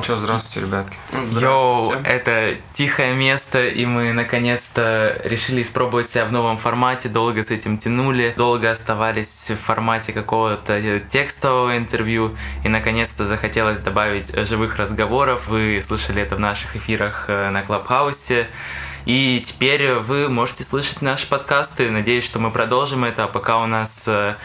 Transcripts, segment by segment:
Ну что, здравствуйте, ребятки. Йоу, это тихое место, и мы наконец-то решили испробовать себя в новом формате. Долго с этим тянули, долго оставались в формате какого-то текстового интервью, и наконец-то захотелось добавить живых разговоров. Вы слышали это в наших эфирах э, на Клабхаусе. И теперь вы можете слышать наши подкасты. Надеюсь, что мы продолжим это. А пока у нас э,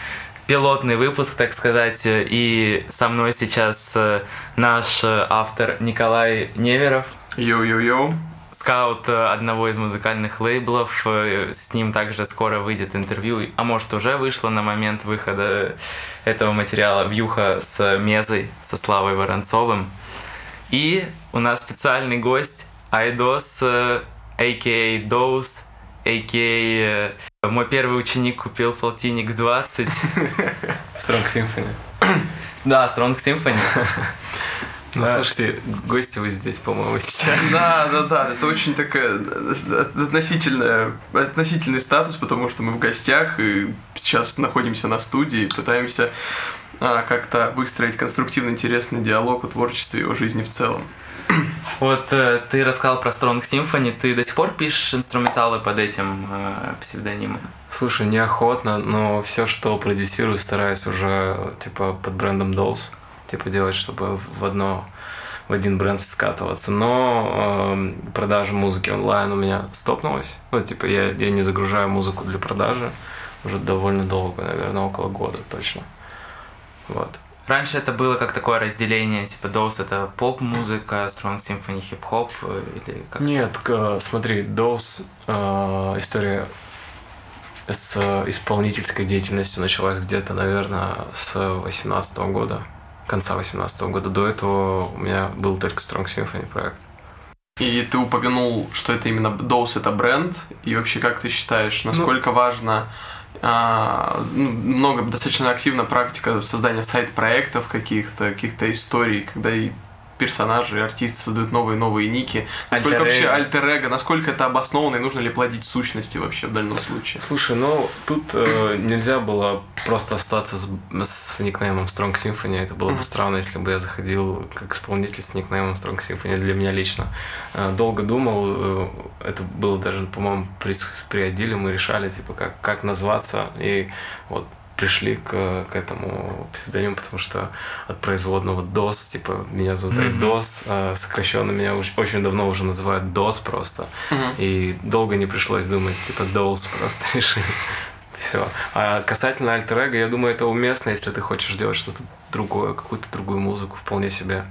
пилотный выпуск, так сказать. И со мной сейчас э, наш э, автор Николай Неверов. Йоу-йоу-йоу. Скаут э, одного из музыкальных лейблов. С ним также скоро выйдет интервью, а может уже вышло на момент выхода этого материала «Вьюха с Мезой», со Славой Воронцовым. И у нас специальный гость Айдос, a.k.a. Dose, a.k.a. Мой первый ученик купил полтинник 20. Strong Symphony. Да, Strong Symphony. Ну, слушайте, гости вы здесь, по-моему, сейчас. Да, да, да, это очень такая относительная, относительный статус, потому что мы в гостях и сейчас находимся на студии и пытаемся а, как-то выстроить конструктивный, интересный диалог о творчестве и о жизни в целом. Вот э, ты рассказал про Strong Symphony, ты до сих пор пишешь инструменталы под этим э, псевдонимом? Слушай, неохотно, но все, что продюсирую, стараюсь уже типа под брендом Dolls, типа делать, чтобы в одно в один бренд скатываться. Но э, продажа музыки онлайн у меня стопнулась. Ну, типа, я, я не загружаю музыку для продажи уже довольно долго, наверное, около года точно. Вот. Раньше это было как такое разделение, типа Доус это поп-музыка, Strong Symphony хип-хоп или как? Нет, смотри, Доус э, история с исполнительской деятельностью началась где-то, наверное, с 18 года, конца 18 года. До этого у меня был только Strong Symphony проект. И ты упомянул, что это именно Доус это бренд, и вообще как ты считаешь, насколько ну, важно много, достаточно активна практика создания сайт-проектов каких-то, каких-то историй, когда персонажи, артисты создают новые-новые ники. Насколько вообще альтер насколько это обосновано и нужно ли плодить сущности вообще в данном случае? Слушай, ну тут э, нельзя было просто остаться с, с никнеймом Strong Symphony. Это было бы странно, если бы я заходил как исполнитель с никнеймом Strong Symphony для меня лично. Э, долго думал, э, это было даже, по-моему, при, при отделе мы решали, типа, как, как назваться. И вот пришли к, к этому псевдониму, потому что от производного DOS, типа, меня зовут mm-hmm. DOS, а сокращенно меня уж, очень давно уже называют DOS просто. Mm-hmm. И долго не пришлось думать, типа, DOS просто решили. Все. А касательно альтер я думаю, это уместно, если ты хочешь делать что-то другое, какую-то другую музыку, вполне себе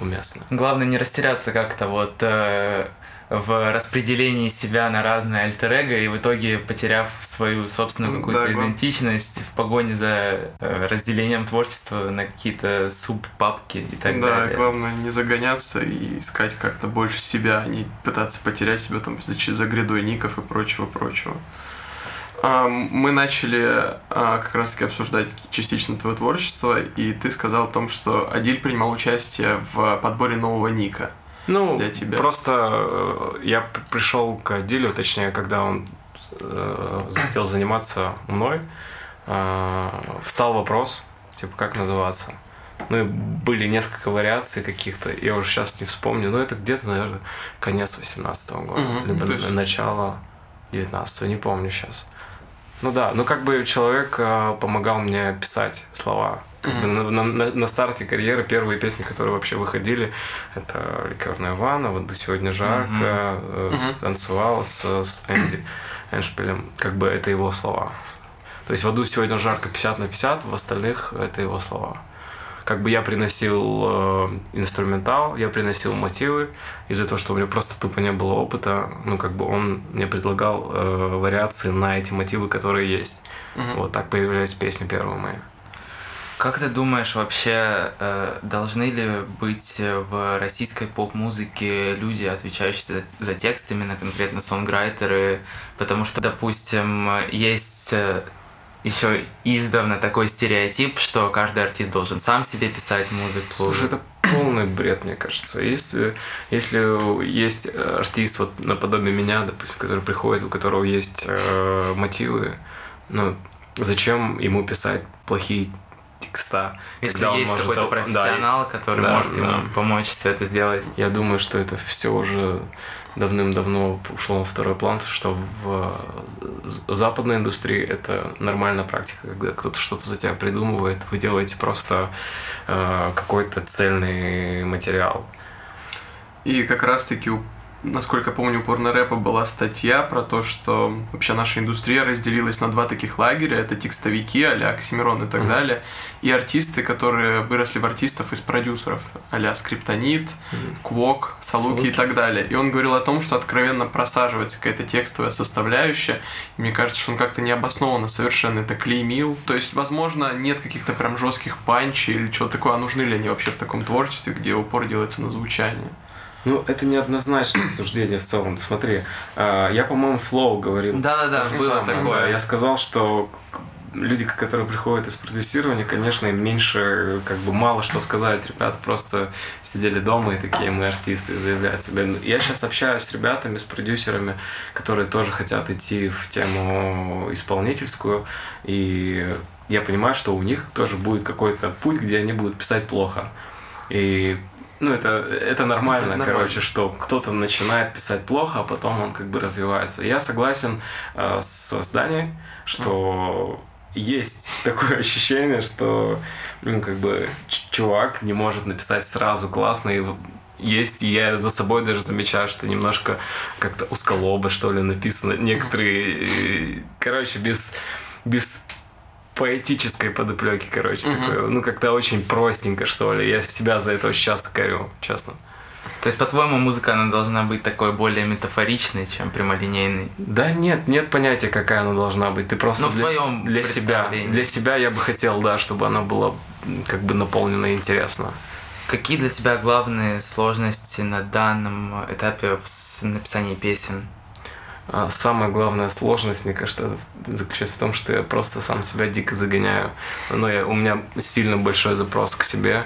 уместно. Главное не растеряться как-то вот э, в распределении себя на разные альтер и в итоге потеряв свою собственную какую-то да, идентичность в погоне за э, разделением творчества на какие-то суб-папки и так да, далее. Да, главное не загоняться и искать как-то больше себя, а не пытаться потерять себя там за, за грядой ников и прочего-прочего. А, мы начали а, как раз-таки обсуждать частично твое творчество, и ты сказал о том, что Адиль принимал участие в подборе нового ника ну, для тебя? Просто э, я пришел к Адилю, точнее, когда он э, захотел заниматься мной, э, встал вопрос, типа, как называться. Ну и были несколько вариаций каких-то, я уже сейчас не вспомню, но это где-то, наверное, конец 18 -го года, угу, либо есть... начало 19 не помню сейчас. Ну да, ну как бы человек э, помогал мне писать слова как mm-hmm. бы на, на, на старте карьеры первые песни, которые вообще выходили, это «Ликерная ванна», вот «До сегодня жарко», mm-hmm. Mm-hmm. «Танцевал» с, с Энди Эншпилем, как бы это его слова. То есть в аду сегодня жарко 50 на 50, в остальных это его слова. Как бы я приносил э, инструментал, я приносил мотивы, из-за того, что у меня просто тупо не было опыта, ну как бы он мне предлагал э, вариации на эти мотивы, которые есть. Mm-hmm. Вот так появлялись песни первые мои. Как ты думаешь, вообще э, должны ли быть в российской поп-музыке люди, отвечающие за, за текст, именно конкретно сонграйтеры? Потому что, допустим, есть э, еще издавна такой стереотип, что каждый артист должен сам себе писать музыку. Слушай, это полный бред, мне кажется. Если, если есть артист вот наподобие меня, допустим, который приходит, у которого есть э, мотивы, ну, зачем ему писать плохие текста. Если есть какой-то профессионал, да, который да, может да. ему помочь все это сделать. Я думаю, что это все уже давным-давно ушло на второй план, что в, в западной индустрии это нормальная практика, когда кто-то что-то за тебя придумывает, вы делаете просто э, какой-то цельный материал. И как раз-таки насколько помню, у порно-рэпа была статья про то, что вообще наша индустрия разделилась на два таких лагеря. Это текстовики, а-ля Оксимирон и так mm-hmm. далее. И артисты, которые выросли в артистов из продюсеров, а-ля Скриптонит, mm-hmm. Квок, Салуки, Салуки и так далее. И он говорил о том, что откровенно просаживается какая-то текстовая составляющая. И мне кажется, что он как-то необоснованно совершенно это клеймил. То есть, возможно, нет каких-то прям жестких панчей или чего такое, а нужны ли они вообще в таком творчестве, где упор делается на звучание? Ну, это неоднозначное суждение в целом. Смотри, а, я, по-моему, флоу говорил. Да-да-да, было такое. Я сказал, что люди, которые приходят из продюсирования, конечно, им меньше, как бы мало что сказать. Ребята просто сидели дома и такие, мы артисты, заявляют себя. Я сейчас общаюсь с ребятами, с продюсерами, которые тоже хотят идти в тему исполнительскую, и я понимаю, что у них тоже будет какой-то путь, где они будут писать плохо. И ну, это, это нормально, это короче, что кто-то начинает писать плохо, а потом он как бы развивается. Я согласен э, с Зданием, что mm. есть такое ощущение, что, ну, как бы, чувак не может написать сразу классно, и есть, и я за собой даже замечаю, что немножко как-то узколобо, что ли, написано. Некоторые, короче, без, без поэтической подоплеки, короче, угу. такой, ну как-то очень простенько, что ли. Я себя за это очень часто корю, честно. То есть, по-твоему, музыка, она должна быть такой более метафоричной, чем прямолинейной? Да нет, нет понятия, какая она должна быть. Ты просто ну, в для, твоем для себя, для себя я бы хотел, да, чтобы она была как бы наполнена интересно. Какие для тебя главные сложности на данном этапе в написании песен? А, самая главная сложность, мне кажется, заключается в том, что я просто сам себя дико загоняю. Но я, у меня сильно большой запрос к себе,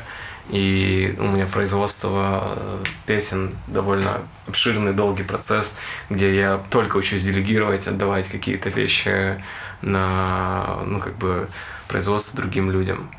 и у меня производство э, песен довольно обширный, долгий процесс, где я только учусь делегировать, отдавать какие-то вещи на, ну, как бы, производство другим людям.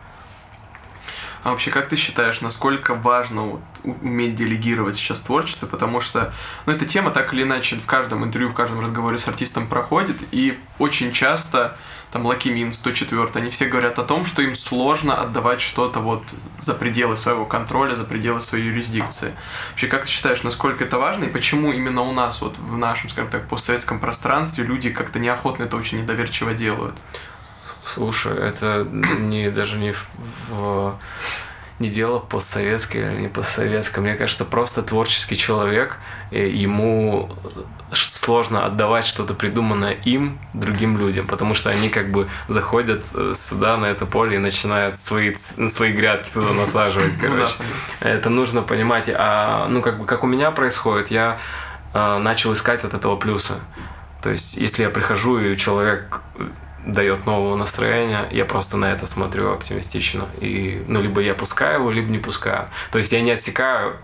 А вообще, как ты считаешь, насколько важно вот, уметь делегировать сейчас творчество? Потому что, ну, эта тема так или иначе в каждом интервью, в каждом разговоре с артистом проходит, и очень часто там ЛАУД, Мин, 104, они все говорят о том, что им сложно отдавать что-то вот за пределы своего контроля, за пределы своей юрисдикции. Вообще, как ты считаешь, насколько это важно и почему именно у нас, вот в нашем, скажем так, постсоветском пространстве люди как-то неохотно это очень недоверчиво делают? Слушай, это не даже не в, в не дело постсоветское или не постсоветское. Мне кажется, просто творческий человек, ему сложно отдавать что-то придуманное им другим людям, потому что они как бы заходят э, сюда, на это поле, и начинают свои, свои грядки туда насаживать, ну короче. Это нужно понимать. А, ну, как бы, как у меня происходит, я э, начал искать от этого плюса. То есть, если я прихожу, и человек дает нового настроения, я просто на это смотрю оптимистично. И, ну, либо я пускаю его, либо не пускаю. То есть я не отсекаю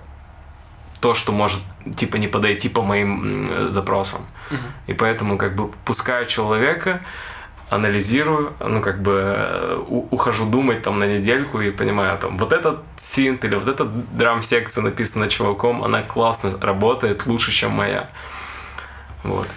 то, что может, типа, не подойти по моим запросам. Угу. И поэтому, как бы, пускаю человека, анализирую, ну, как бы, э, ухожу думать там на недельку и понимаю, там, вот этот синт или вот эта драм-секция написана чуваком, она классно работает, лучше, чем моя. Вот.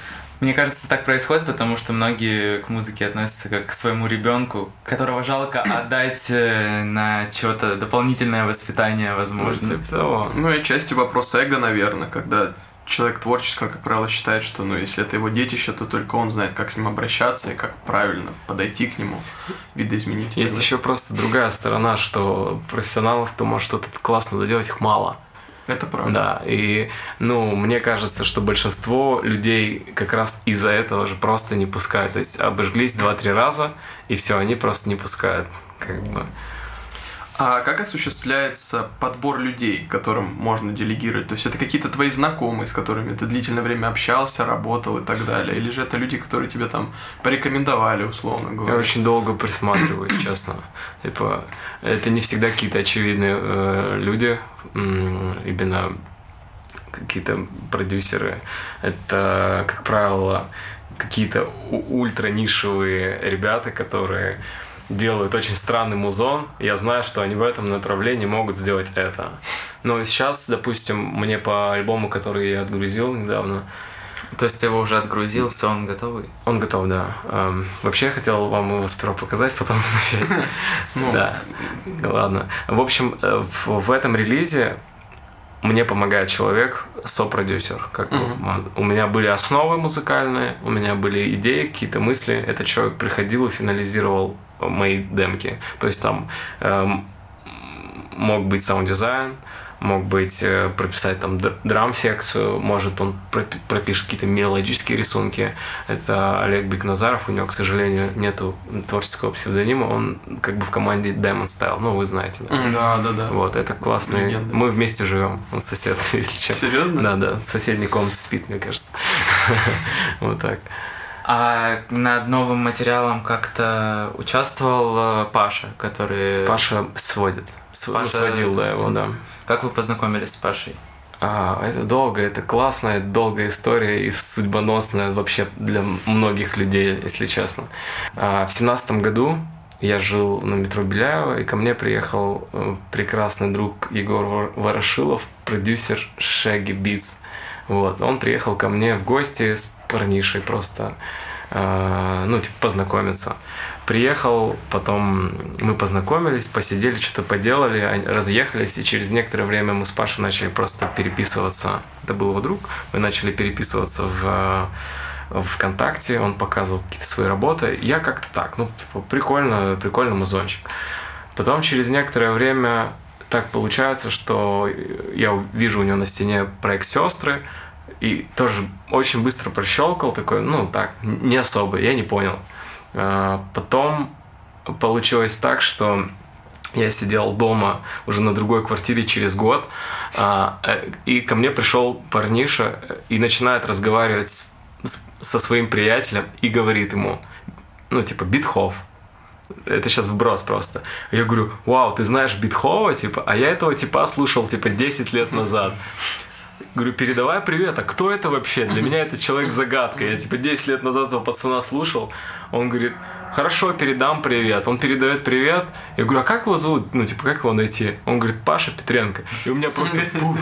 Мне кажется, так происходит, потому что многие к музыке относятся как к своему ребенку, которого жалко отдать э, на чего-то дополнительное воспитание, возможно. Того. Ну и отчасти вопрос эго, наверное, когда человек творческий, как правило, считает, что ну, если это его детище, то только он знает, как с ним обращаться и как правильно подойти к нему, видоизменить. Есть еще просто другая сторона, что профессионалов, кто может что-то классно доделать, их мало. Это правда. Да, и, ну, мне кажется, что большинство людей как раз из-за этого же просто не пускают. То есть обожглись два-три раза, и все, они просто не пускают. Как бы. А как осуществляется подбор людей, которым можно делегировать? То есть это какие-то твои знакомые, с которыми ты длительное время общался, работал и так далее? Или же это люди, которые тебе там порекомендовали, условно говоря? Я очень долго присматриваюсь, честно. Типа, это не всегда какие-то очевидные э, люди, именно какие-то продюсеры. Это, как правило, какие-то ультра нишевые ребята, которые делают очень странный музон, я знаю, что они в этом направлении могут сделать это. Но сейчас, допустим, мне по альбому, который я отгрузил недавно, то есть ты его уже отгрузил, все, он готовый? Он готов, да. Эм, вообще я хотел вам его сперва показать, потом начать. Ну. Да, ладно. В общем, э, в этом релизе мне помогает человек, сопродюсер. Как mm-hmm. У меня были основы музыкальные, у меня были идеи, какие-то мысли. Этот человек приходил и финализировал мои демки. То есть там эм, мог быть саунд-дизайн, мог быть э, прописать там драм-секцию, может он пропишет какие-то мелодические рисунки. Это Олег Бекназаров, у него, к сожалению, нету творческого псевдонима, он как бы в команде Demon Style, ну вы знаете. Да, да, да. да. Вот, это классный. Легенда. Мы вместе живем, он сосед, если честно. Серьезно? Да, да, в соседней комнате спит, мне кажется. Вот так. А над новым материалом как-то участвовал э, Паша, который... Паша сводит. Паша... Сводил, да, его, да. Как вы познакомились с Пашей? А, это долго, это классная, долгая история и судьбоносная вообще для многих людей, если честно. А, в семнадцатом году я жил на метро Беляева, и ко мне приехал э, прекрасный друг Егор Ворошилов, продюсер Shaggy Beats. Вот, он приехал ко мне в гости с парнишей просто, э, ну, типа, познакомиться. Приехал, потом мы познакомились, посидели, что-то поделали, разъехались, и через некоторое время мы с Пашей начали просто переписываться. Это был его друг. Мы начали переписываться в ВКонтакте, он показывал какие-то свои работы. Я как-то так, ну, типа, прикольно, прикольный музончик. Потом через некоторое время так получается, что я вижу у него на стене проект «Сестры», и тоже очень быстро прощелкал, такой, ну так, не особо, я не понял. А, потом получилось так, что я сидел дома уже на другой квартире через год, а, э, и ко мне пришел парниша и начинает разговаривать со своим приятелем и говорит ему, ну, типа, Битхов. Это сейчас вброс просто. Я говорю, вау, ты знаешь Битхова, типа, а я этого типа слушал, типа, 10 лет назад. Говорю, передавай привет, а кто это вообще? Для меня этот человек загадка. Я типа 10 лет назад этого пацана слушал. Он говорит, хорошо, передам привет. Он передает привет. Я говорю, а как его зовут? Ну, типа, как его найти? Он говорит, Паша Петренко. И у меня просто пуф.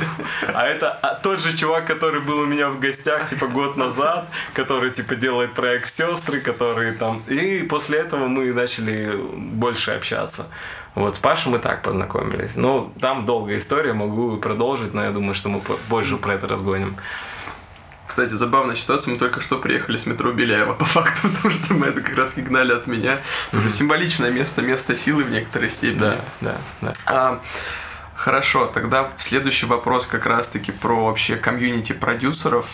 А это а тот же чувак, который был у меня в гостях, типа, год назад, который, типа, делает проект «Сестры», который там... И после этого мы начали больше общаться. Вот с Пашей мы так познакомились. Ну, там долгая история, могу продолжить, но я думаю, что мы позже про это разгоним. Кстати, забавная ситуация, мы только что приехали с метро Беляева, по факту, потому что мы это как раз гнали от меня. Mm-hmm. Уже символичное место, место силы в некоторой степени. Да, да, да. А, хорошо, тогда следующий вопрос как раз-таки про вообще комьюнити продюсеров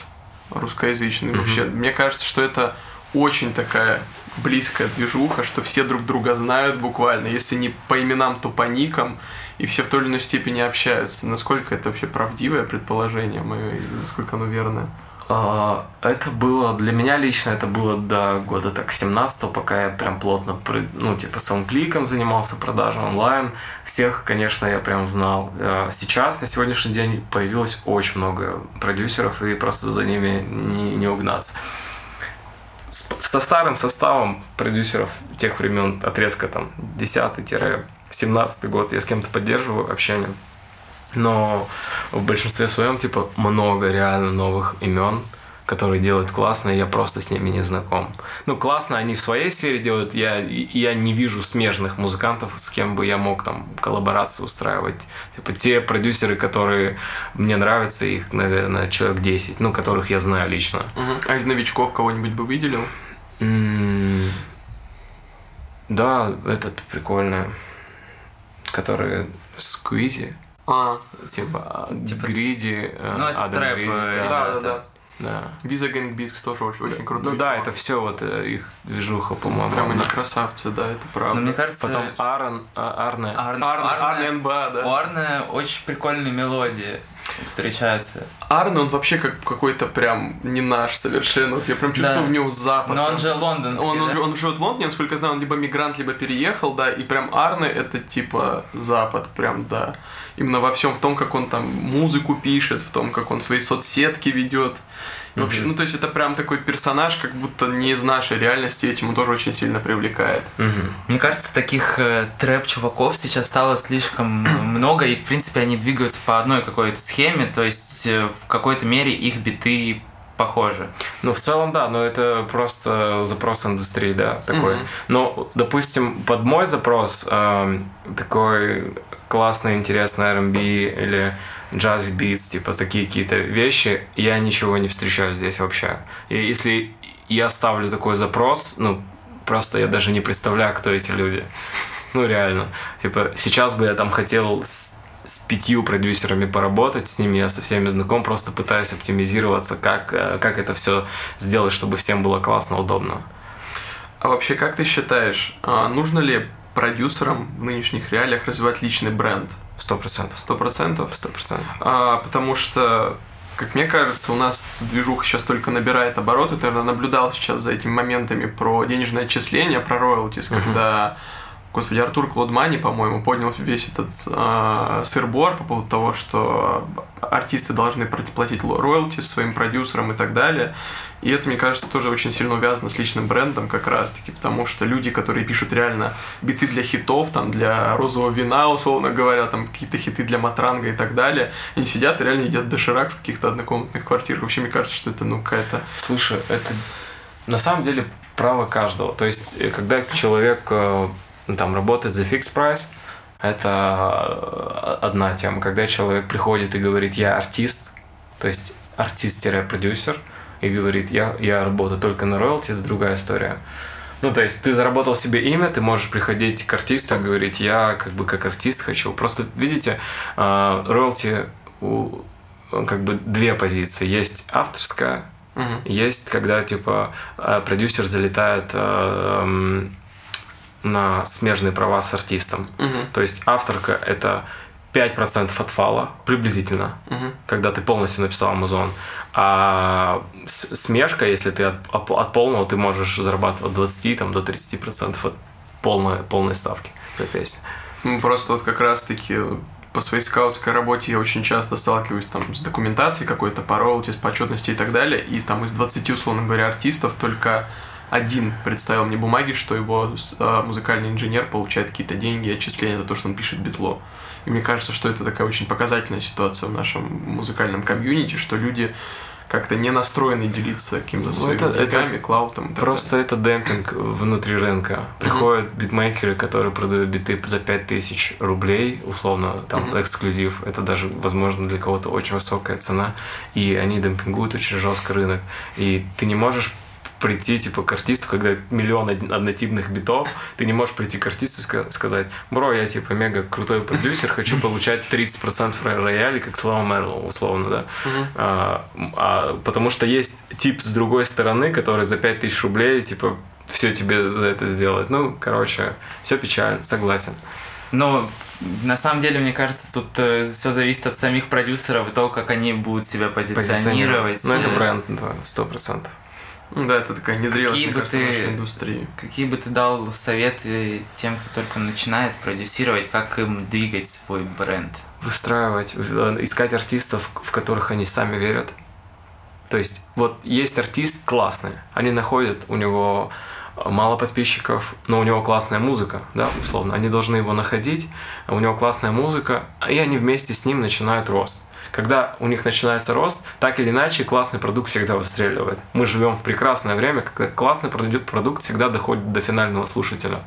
русскоязычных. Mm-hmm. Вообще, мне кажется, что это очень такая близкая движуха, что все друг друга знают буквально, если не по именам, то по никам, и все в той или иной степени общаются. Насколько это вообще правдивое предположение мое, и насколько оно верное? А, это было, для меня лично это было до года так 17 пока я прям плотно, ну, типа, саундкликом занимался, продажей онлайн. Всех, конечно, я прям знал. А, сейчас, на сегодняшний день, появилось очень много продюсеров, и просто за ними не, не угнаться со старым составом продюсеров тех времен, отрезка там 10-17 год, я с кем-то поддерживаю общение. Но в большинстве своем, типа, много реально новых имен, которые делают классно, и я просто с ними не знаком. Ну, классно они в своей сфере делают, я, я не вижу смежных музыкантов, с кем бы я мог там коллаборации устраивать. Типа, те продюсеры, которые мне нравятся, их, наверное, человек 10, ну, которых я знаю лично. Угу. А из новичков кого-нибудь бы выделил? Да, этот прикольный, который Сквизи. А, типа, типа Гриди, ну, это Адам трэп, Гриди. Да, да, да. да. Да. Visa Gang Beats тоже очень, очень круто. Ну да, это все вот э, их движуха, по-моему. Прям они красавцы, да, это правда. Но мне кажется... Потом Аарон, а, Арне. Арне, Арне, Арне НБА, да. У Арне очень прикольные мелодии встречаются. Арне, он вообще как какой-то прям не наш совершенно. Вот я прям чувствую да. в него запад. Но он же лондонский, он, он, да? он живет в Лондоне, насколько я знаю, он либо мигрант, либо переехал, да, и прям Арне это типа запад, прям, да. Именно во всем, в том, как он там музыку пишет, в том, как он свои соцсетки ведет И вообще, ну, то есть это прям такой персонаж, как будто не из нашей реальности, этим тоже очень сильно привлекает. Мне кажется, таких э, трэп-чуваков сейчас стало слишком много, и, в принципе, они двигаются по одной какой-то схеме, то есть э, в какой-то мере их биты похожи. Ну, в целом, да, но это просто запрос индустрии, да, такой. Мгм. Но, допустим, под мой запрос эм, такой классный, интересный R&B или джаз битс, типа такие какие-то вещи, я ничего не встречаю здесь вообще. И если я ставлю такой запрос, ну, просто я даже не представляю, кто эти люди. Ну, реально. Типа, сейчас бы я там хотел с, с пятью продюсерами поработать, с ними я со всеми знаком, просто пытаюсь оптимизироваться, как, э, как это все сделать, чтобы всем было классно, удобно. А вообще, как ты считаешь, а, нужно ли продюсерам в нынешних реалиях развивать личный бренд? Сто процентов. Сто процентов? Сто процентов. А, потому что, как мне кажется, у нас движуха сейчас только набирает обороты. Ты, наблюдал сейчас за этими моментами про денежное отчисление, про роялтис, Мгм. когда, господи, Артур Клодмани, по-моему, поднял весь этот а, сыр-бор по поводу того, что артисты должны платить роялти своим продюсерам и так далее. И это, мне кажется, тоже очень сильно увязано с личным брендом как раз-таки, потому что люди, которые пишут реально биты для хитов, там, для розового вина, условно говоря, там, какие-то хиты для матранга и так далее, они сидят и реально едят доширак в каких-то однокомнатных квартирах. Вообще, мне кажется, что это, ну, какая-то... Слушай, это на самом деле право каждого. То есть, э, когда человек э, там работает за фикс прайс, это э, одна тема. Когда человек приходит и говорит, я артист, то есть артист-продюсер, и говорит, я, я работаю только на роялти, это другая история. Ну, то есть ты заработал себе имя, ты можешь приходить к артисту и говорить, я как бы как артист хочу. Просто, видите, э, роялти у как бы две позиции. Есть авторская, Мгм. есть, когда типа э, продюсер залетает на смежные права с артистом. Мгм. То есть авторка это 5% от фала, приблизительно, Мгм. когда ты полностью написал Amazon. А с- смежка, если ты от, от- от полного, ты можешь зарабатывать от 20 там, до 30% от полной, полной ставки по песне. Ну, Просто вот как раз-таки по своей скаутской работе я очень часто сталкиваюсь там с документацией какой-то по роялти, по отчетности и так далее, и там из 20, условно говоря, артистов только один представил мне бумаги, что его а, музыкальный инженер получает какие-то деньги, отчисления за то, что он пишет битло. И мне кажется, что это такая очень показательная ситуация в нашем музыкальном комьюнити, что люди как-то не настроены делиться каким-то Ну, своими это- это деньгами, клаутом и так Просто это демпинг внутри рынка. Приходят битмейкеры, которые продают биты за 5000 рублей, условно, там Мгм. эксклюзив. Это даже, возможно, для кого-то очень высокая цена. И они демпингуют очень жестко рынок. И ты не можешь прийти типа к артисту, когда миллион од- однотипных битов, ты не можешь прийти к артисту и ска- сказать, бро, я типа мега крутой продюсер, хочу получать 30% ро- роялей, как Слава Мерлоу, условно, да. Мгм. А, а, потому что есть тип с другой стороны, который за 5000 рублей, типа, все тебе за это сделает. Ну, короче, все печально, согласен. Но на самом деле, мне кажется, тут все зависит от самих продюсеров и того, как они будут себя позиционировать. Ну, это Э, бренд, да, сто процентов. Ну Да, это такая незрелость, Какие бы кажется, ты- нашей индустрии. Какие бы ты дал советы тем, кто только начинает продюсировать, как им двигать свой бренд? Выстраивать, э, искать артистов, в которых они сами верят. То есть, вот есть артист классный, они находят, у него мало подписчиков, но у него классная музыка, да, условно. Они должны его находить, у него классная музыка, и они вместе с ним начинают рост. Когда у них начинается рост, так или иначе классный продукт всегда выстреливает. Мы живем в прекрасное время, когда классный проду- продукт всегда доходит до финального слушателя.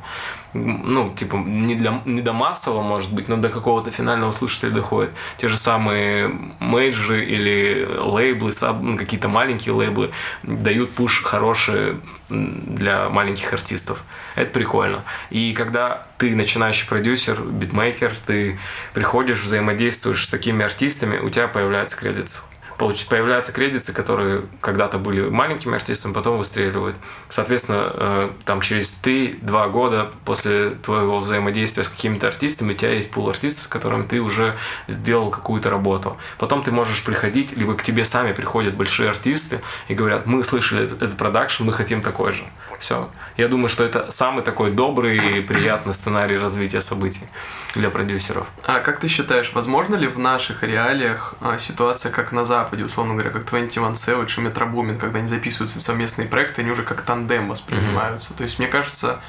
Ну, типа, не, для, не до массового, может быть, но до какого-то финального слушателя доходит. Те же самые мейджеры или лейблы, ну, какие-то маленькие лейблы дают пуш хороший м, для маленьких артистов. Это прикольно. И когда ты начинающий продюсер, битмейкер, ты приходишь, взаимодействуешь с такими артистами, у тебя появляется кредит. Появляются кредиты, которые когда-то были маленькими артистами, потом выстреливают. Соответственно, э, там через 3-2 года после твоего взаимодействия с какими-то артистами у тебя есть пул артистов, с которыми ты уже сделал какую-то работу. Потом ты можешь приходить, либо к тебе сами приходят большие артисты и говорят, мы слышали этот продакшн, мы хотим такой же. Все. Я думаю, что это самый такой добрый и приятный сценарий развития событий для продюсеров. А как ты считаешь, возможно ли в наших реалиях а, ситуация как на Западе? Условно говоря, как 21 Savage и Metro Boomin, когда они записываются в совместные проекты, они уже как тандем воспринимаются. Mm-hmm. То есть, мне кажется,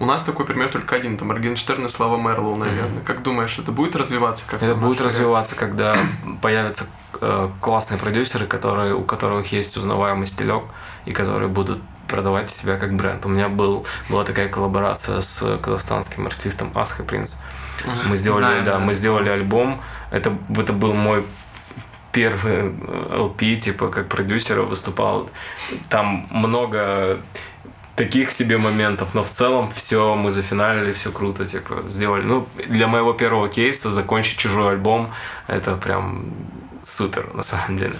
у нас такой пример только один, там, Моргенштерн и Слава Мерлоу, наверное. Mm-hmm. Как думаешь, это будет развиваться как-то? Это будет развиваться, когда появятся э, классные продюсеры, которые, у которых есть узнаваемый стилек, и которые будут продавать себя как бренд. У меня был, была такая коллаборация с казахстанским артистом Асха Принц. Мы сделали, Знаю, да, да, мы сделали альбом. Это, это был мой первый LP, типа, как продюсера выступал. Там много таких себе моментов, но в целом все мы зафиналили, все круто, типа, сделали. Ну, для моего первого кейса закончить чужой альбом, это прям супер, на самом деле.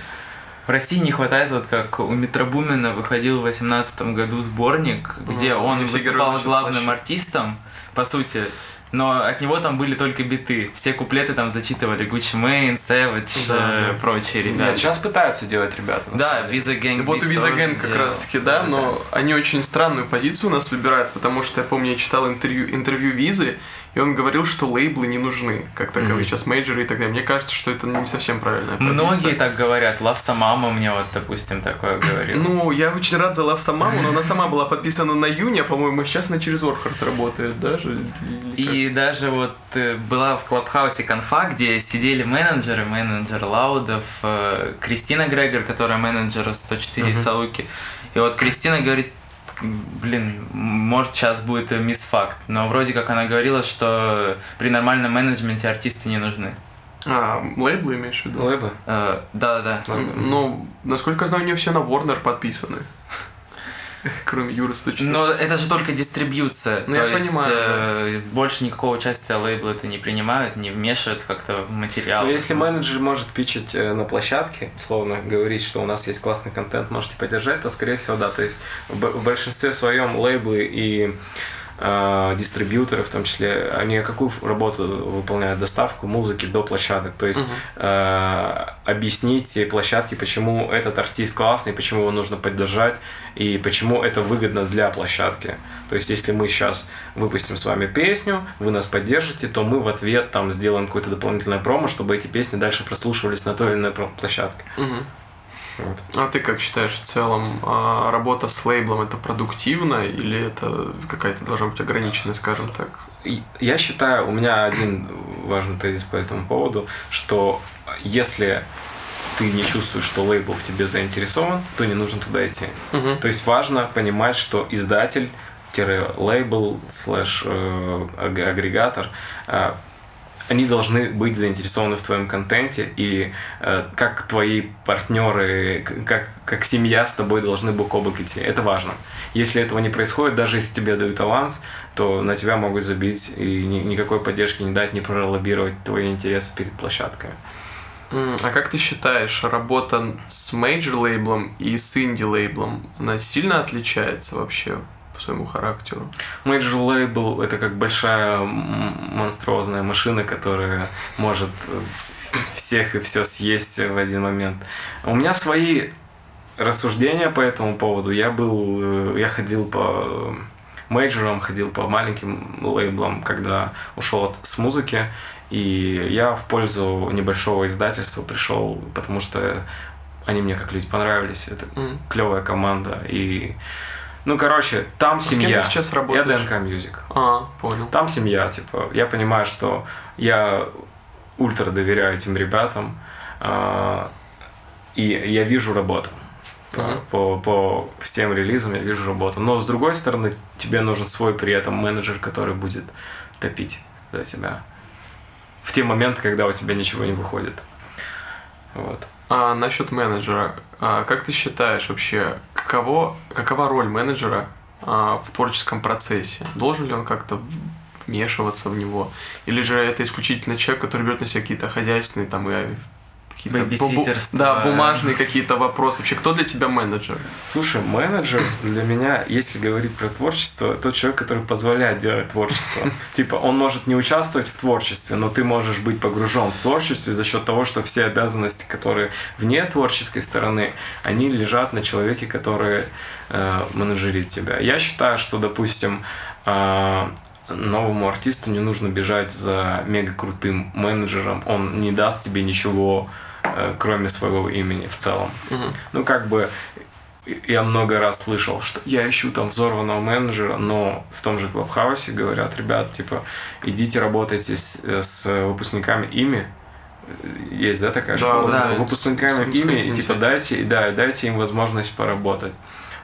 В России не хватает, вот как у Метробумина выходил в 2018 году сборник, где ну, он выступал главным артистом, по сути, но от него там были только биты. Все куплеты там зачитывали Gucci Mane, Savage, да, э, да. прочие ребята. Нет, сейчас пытаются делать ребята. Да, Visa Gang. Вот у Visa Gang как раз таки, да, но они очень странную позицию у нас выбирают, потому что я помню, я читал интервью, интервью Визы, и он говорил, что лейблы не нужны, как таковые, mm-hmm. сейчас мейджоры и так далее. Мне кажется, что это не совсем правильная позиция. Многие так говорят. Лавса мама мне вот, допустим, такое говорил. Ну, я очень рад за Лавса маму, но она сама была подписана на Юни, а, по-моему, сейчас она через Орхард работает даже. И даже вот э, была в Клабхаусе конфа, где сидели менеджеры, менеджер Лаудов, э, Кристина Грегор, которая менеджер 104 mm-hmm. Салуки. И вот Кристина говорит, блин, может сейчас будет мисс-факт, но вроде как она говорила, что при нормальном менеджменте артисты не нужны. А, лейблы имеешь в виду? Лейблы? Э, да-да-да. Ну, насколько я знаю, они все на Warner подписаны. Кроме Юры 104. Но это же только дистрибьюция. Ну, то я есть, понимаю. Э, да. Больше никакого участия лейбла это не принимают, не вмешиваются как-то в материал. Но если менеджер может пичить э, на площадке, словно говорить, что у нас есть классный контент, можете поддержать, то скорее всего да. То есть в большинстве своем лейблы и э, дистрибьюторы, в том числе, они какую работу выполняют? Доставку музыки до площадок. То есть угу. э, объяснить площадке, почему этот артист классный, почему его нужно поддержать и почему это выгодно для площадки. То есть, если мы сейчас выпустим с вами песню, вы нас поддержите, то мы в ответ там сделаем какое-то дополнительное промо, чтобы эти песни дальше прослушивались на той или иной площадке. Угу. Вот. А ты как считаешь в целом, а, работа с лейблом это продуктивно или это какая-то должна быть ограниченная, скажем так? Я считаю, у меня один важный тезис по этому поводу, что если ты не чувствуешь, что лейбл в тебе заинтересован, то не нужно туда идти. Угу. То есть важно понимать, что издатель лейбл слэш э, агрегатор э, они должны быть заинтересованы в твоем контенте, и э, как твои партнеры, как, как семья с тобой должны бок о бок идти. Это важно. Если этого не происходит, даже если тебе дают аванс, то на тебя могут забить и ни, никакой поддержки не дать, не пролоббировать твои интересы перед площадкой. А как ты считаешь, работа с major лейблом и с инди лейблом, она сильно отличается вообще? По своему характеру. Major Label — это как большая монструозная машина, которая может э, всех и все съесть в один момент. У меня свои рассуждения по этому поводу. Я был, э, я ходил по мейджорам, ходил по маленьким лейблам, когда ушел от, с музыки, и я в пользу небольшого издательства пришел, потому что они мне как люди понравились. Это mm. клевая команда, и ну, короче, там а семья. С кем ты сейчас работаешь? Я ДНК Music. А, понял. Там семья, типа, я понимаю, что я ультра доверяю этим ребятам, э, и я вижу работу. Uh-huh. По, по всем релизам я вижу работу. Но с другой стороны, тебе нужен свой при этом менеджер, который будет топить за тебя. В те моменты, когда у тебя ничего не выходит. Вот. А насчет менеджера, а, как ты считаешь вообще, каково, какова роль менеджера а, в творческом процессе? Должен ли он как-то вмешиваться в него? Или же это исключительно человек, который берет на себя какие-то хозяйственные там и какие-то да, бумажные какие-то вопросы. Вообще, кто для тебя менеджер? Слушай, менеджер для меня, если говорить про творчество, тот человек, который позволяет делать творчество. Типа, он может не участвовать в творчестве, но ты можешь быть погружен в творчестве за счет того, что все обязанности, которые вне творческой стороны, они лежат на человеке, который э, менеджерит тебя. Я считаю, что, допустим, э, новому артисту не нужно бежать за мега крутым менеджером, он не даст тебе ничего кроме своего имени в целом. Мгм. Ну, как бы я много раз слышал, что я ищу там взорванного менеджера, но в том же Клабхаусе говорят, ребят, типа, идите работайте с, с выпускниками ими. Есть, да, такая Да, школа? да, Типа, выпускниками ими, типа, инициатива. дайте, да, дайте им возможность поработать.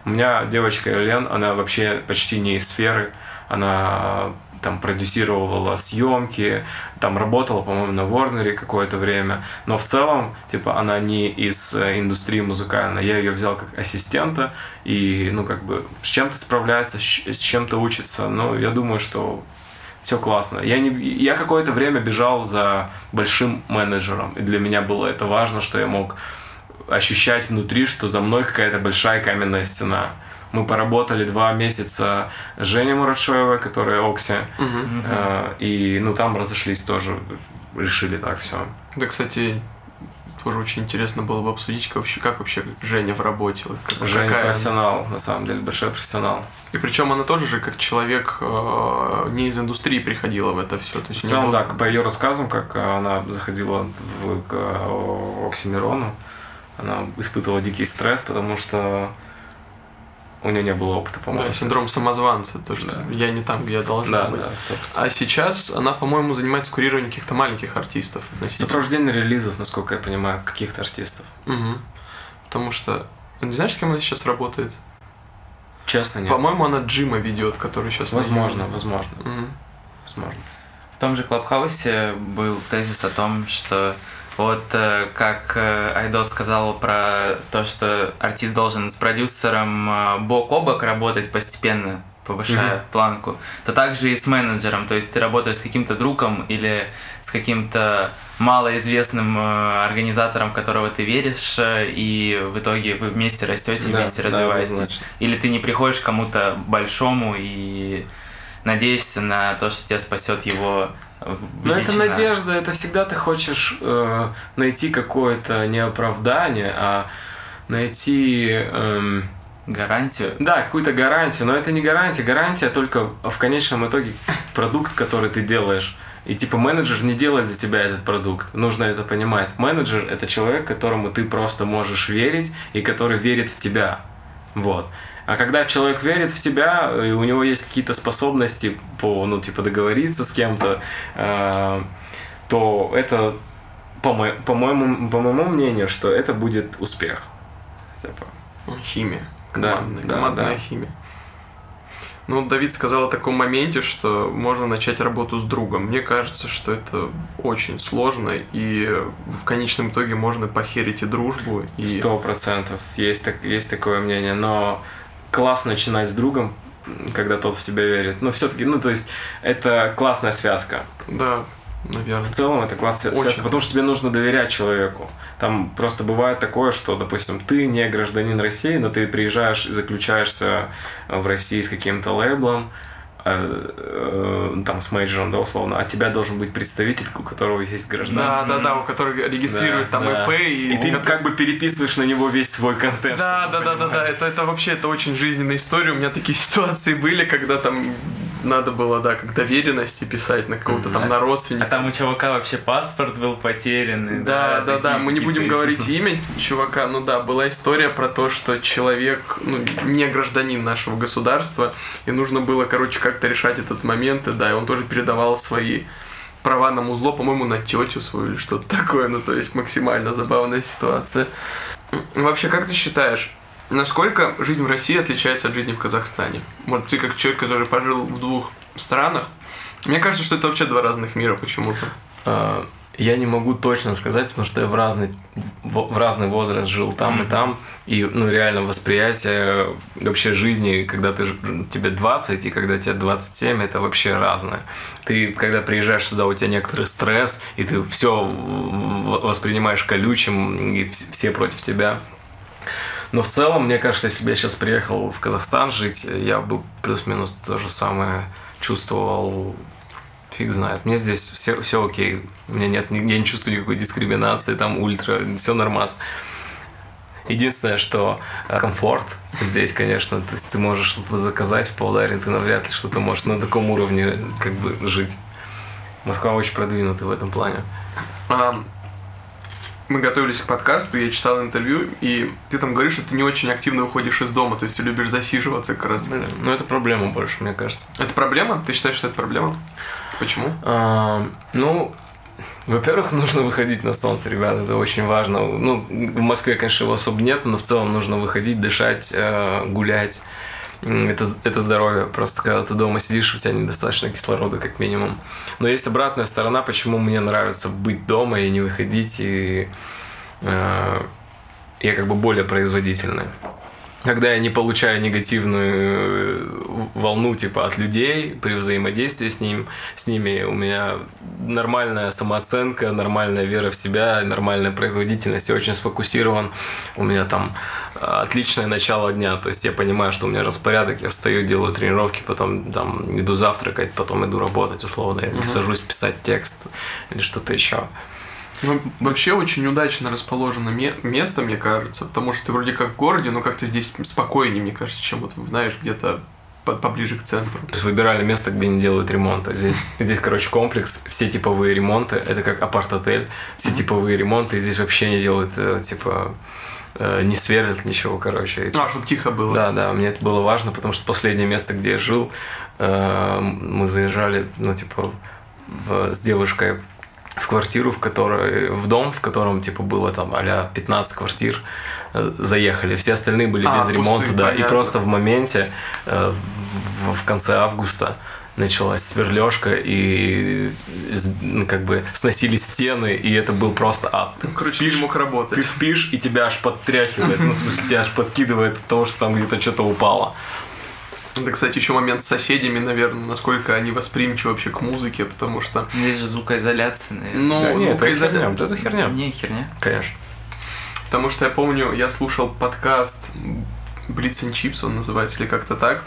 У меня девочка Лен, она вообще почти не из сферы, она там продюсировала съемки, там работала, по-моему, на Ворнере какое-то время, но в целом, типа, она не из э, индустрии музыкальной. Я ее взял как ассистента, и, ну, как бы, с чем-то справляется, с чем-то учится, но я думаю, что все классно. Я, не, я какое-то время бежал за большим менеджером, и для меня было это важно, что я мог ощущать внутри, что за мной какая-то большая каменная стена. Мы поработали два месяца с Женей Мурашоевой, которая Окси, Мгм. э, и ну там разошлись тоже, решили так все. Да, кстати, тоже очень интересно было бы обсудить, как вообще, как вообще Женя в работе. вот как- Женя какая она. профессионал, на самом деле, большой профессионал. И причем она тоже же как человек э, не из индустрии приходила в это все. То В есть не целом, было- да, по ее рассказам, как она заходила в, к э, Оксимирону, она испытывала дикий стресс, потому что у нее не было опыта, по-моему. Да, синдром самозванца, то, что Да. я не там, где я должна Да, быть. да, 100%. А сейчас она, по-моему, занимается курированием каких-то маленьких артистов. Сопровождение релизов, насколько я понимаю, каких-то артистов. Мгм. Потому что... Не знаешь, с кем она сейчас работает? Честно, нет. По-моему, она Джима ведет, который сейчас... Возможно, возможно, Мгм. возможно. В том же Клабхаусе был тезис о том, что вот э, как э, Айдос сказал про то, что артист должен с продюсером э, бок о бок работать постепенно, повышая планку, то также и с менеджером. То есть ты работаешь с каким-то другом или с каким-то малоизвестным организатором, которого ты веришь, и в итоге вы вместе растете, Да, вместе да, развиваетесь. Или ты не приходишь к кому-то большому и надеешься на то, что тебя спасет его Ну, это надежда, это всегда ты хочешь э, найти какое-то не оправдание, а найти... эм, гарантию. Да, какую-то гарантию, но это не гарантия. Гарантия только в конечном итоге продукт, который ты делаешь. И типа менеджер не делает за тебя этот продукт. Нужно это понимать. Менеджер это человек, которому ты просто можешь верить и который верит в тебя. Вот. А когда человек верит в тебя, и у него есть какие-то способности по, ну, типа, договориться с кем-то, э, то это, по, мо- по, моему, по моему мнению, что это будет успех. Типа. Химия. Да, Командная, да, командная да. химия. Ну, Давид сказал о таком моменте, что можно начать работу с другом. Мне кажется, что это очень сложно, и в конечном итоге можно похерить и дружбу, и... Сто процентов. Есть, так, есть такое мнение. Но классно начинать с другом, когда тот в тебя верит. Но все-таки, ну, то есть, это классная связка. Да, наверное. В целом, это классная Очень. связка, потому что тебе нужно доверять человеку. Там просто бывает такое, что, допустим, ты не гражданин России, но ты приезжаешь и заключаешься в России с каким-то лейблом, там, с мейджором, да, условно, а тебя должен быть представитель, у которого есть Да, гражданство. да, да, у которых регистрирует Да, там да. ИП, и, И ты как бы переписываешь на него весь свой контент. Да, да, да, да, да. Это, это вообще это очень жизненная история. У меня такие ситуации были, когда там надо было, да, как доверенности писать на какого-то там на А родственника. там у чувака вообще паспорт был потерянный. Да, да, да, мы не будем говорить имя чувака, ну да, была история про то, что человек, ну, не гражданин нашего государства, и нужно было, короче, как-то решать этот момент, и да, и он тоже передавал свои права на музло, по-моему, на тетю свою или что-то такое, ну, то есть максимально забавная ситуация. Вообще, как ты считаешь, насколько жизнь в России отличается от жизни в Казахстане? Вот ты как человек, который пожил в двух странах, мне кажется, что это вообще два разных мира почему-то. А, Я не могу точно сказать, потому что я в разный, в разный возраст жил там и там. И, ну, реально восприятие вообще жизни, когда ты, тебе 20 и когда тебе 27, это вообще разное. Ты, когда приезжаешь сюда, у тебя некоторый стресс, и ты все воспринимаешь колючим, и вс- все против тебя. Но в целом, мне кажется, если бы я сейчас приехал в Казахстан жить, я бы плюс-минус то же самое чувствовал Фиг знает. Мне здесь все, все окей. У меня нет, я не чувствую никакой дискриминации, там ультра, все нормас. Единственное, что э, комфорт здесь, конечно, то есть ты можешь что-то заказать в Павлодаре, ты навряд ли что-то можешь на таком уровне как бы жить. Москва очень продвинутая в этом плане. Мы готовились к подкасту, я читал интервью, и ты там говоришь, что ты не очень активно выходишь из дома, то есть ты любишь засиживаться как раз. Ну, это проблема больше, мне кажется. Это проблема? Ты считаешь, что это проблема? Почему? А, ну, во-первых, нужно выходить на солнце, ребята, это очень важно. Ну, в Москве, конечно, его особо нет, но в целом нужно выходить, дышать, э, гулять. Это, это здоровье. Просто когда ты дома сидишь, у тебя недостаточно кислорода, как минимум. Но есть обратная сторона, почему мне нравится быть дома и не выходить, и э, я как бы более производительный когда я не получаю негативную э, волну типа от людей при взаимодействии с ним, с ними, у меня нормальная самооценка, нормальная вера в себя, нормальная производительность, я очень сфокусирован, у меня там э, отличное начало дня, то есть я понимаю, что у меня распорядок, я встаю, делаю тренировки, потом там иду завтракать, потом иду работать, условно, я не угу. сажусь писать текст или что-то еще. Вообще очень удачно расположено место, мне кажется, потому что ты вроде как в городе, но как-то здесь спокойнее, мне кажется, чем вот, знаешь, где-то поближе к центру. Выбирали место, где не делают ремонта. Здесь, здесь, короче, комплекс, все типовые ремонты, это как апарт-отель, все mm-hmm. типовые ремонты, здесь вообще не делают, э, типа, э, не сверлят ничего, короче. А, чтобы тихо было. Да, да, мне это было важно, потому что последнее место, где я жил, э, мы заезжали, ну, типа, в, с девушкой в квартиру, в которой, в дом, в котором, типа, было там а 15 квартир, э, заехали. Все остальные были а, без пустые, ремонта, да. Понятно. И просто в моменте, э, в, конце августа, началась сверлежка и ну, как бы сносили стены, и это был просто ад. Ну, короче, спишь, мог работать. Ты спишь, и тебя аж подтряхивает, ну, в смысле, тебя аж подкидывает от того, что там где-то что-то упало. Это, кстати, еще момент с соседями, наверное, насколько они восприимчивы вообще к музыке, потому что... Здесь же звукоизоляция, наверное. Ну, да, нет, звукоизоляция. Это, это херня. Не, херня. Конечно. Потому что я помню, я слушал подкаст Blitz and Chips, он называется, или как-то так.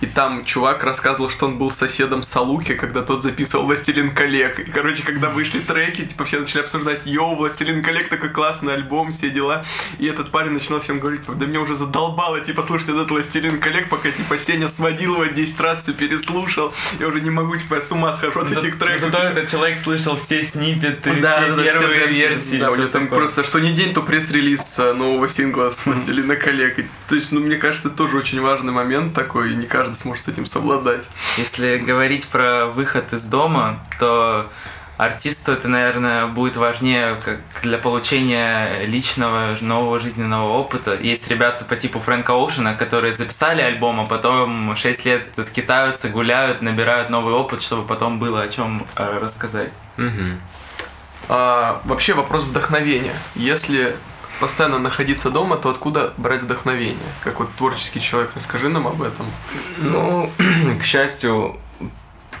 И там чувак рассказывал, что он был соседом Салуки, когда тот записывал «Властелин коллег». И, короче, когда вышли треки, типа, все начали обсуждать «Йоу, «Властелин коллег» такой классный альбом, все дела». И этот парень начинал всем говорить, да меня уже задолбало, типа, слушать этот «Властелин коллег», пока, типа, Сеня сводил его 10 раз, все переслушал. Я уже не могу, типа, я с ума схожу от этих треков. Зато этот человек слышал все сниппеты, да, все да, первые все версии. Да, у него там просто, что не день, то пресс-релиз э, нового сингла с «Властелина коллег». То есть, ну, мне кажется, это тоже очень важный момент такой, и не каждый сможет с этим совладать. Если говорить про выход из дома, то артисту это, наверное, будет важнее как для получения личного нового жизненного опыта. Есть ребята по типу Фрэнка Оушена, которые записали альбом, а потом 6 лет скитаются, гуляют, набирают новый опыт, чтобы потом было о чем э, рассказать. Угу. А, вообще вопрос вдохновения. Если постоянно находиться дома, то откуда брать вдохновение? Как вот творческий человек, расскажи нам об этом. Ну, к счастью,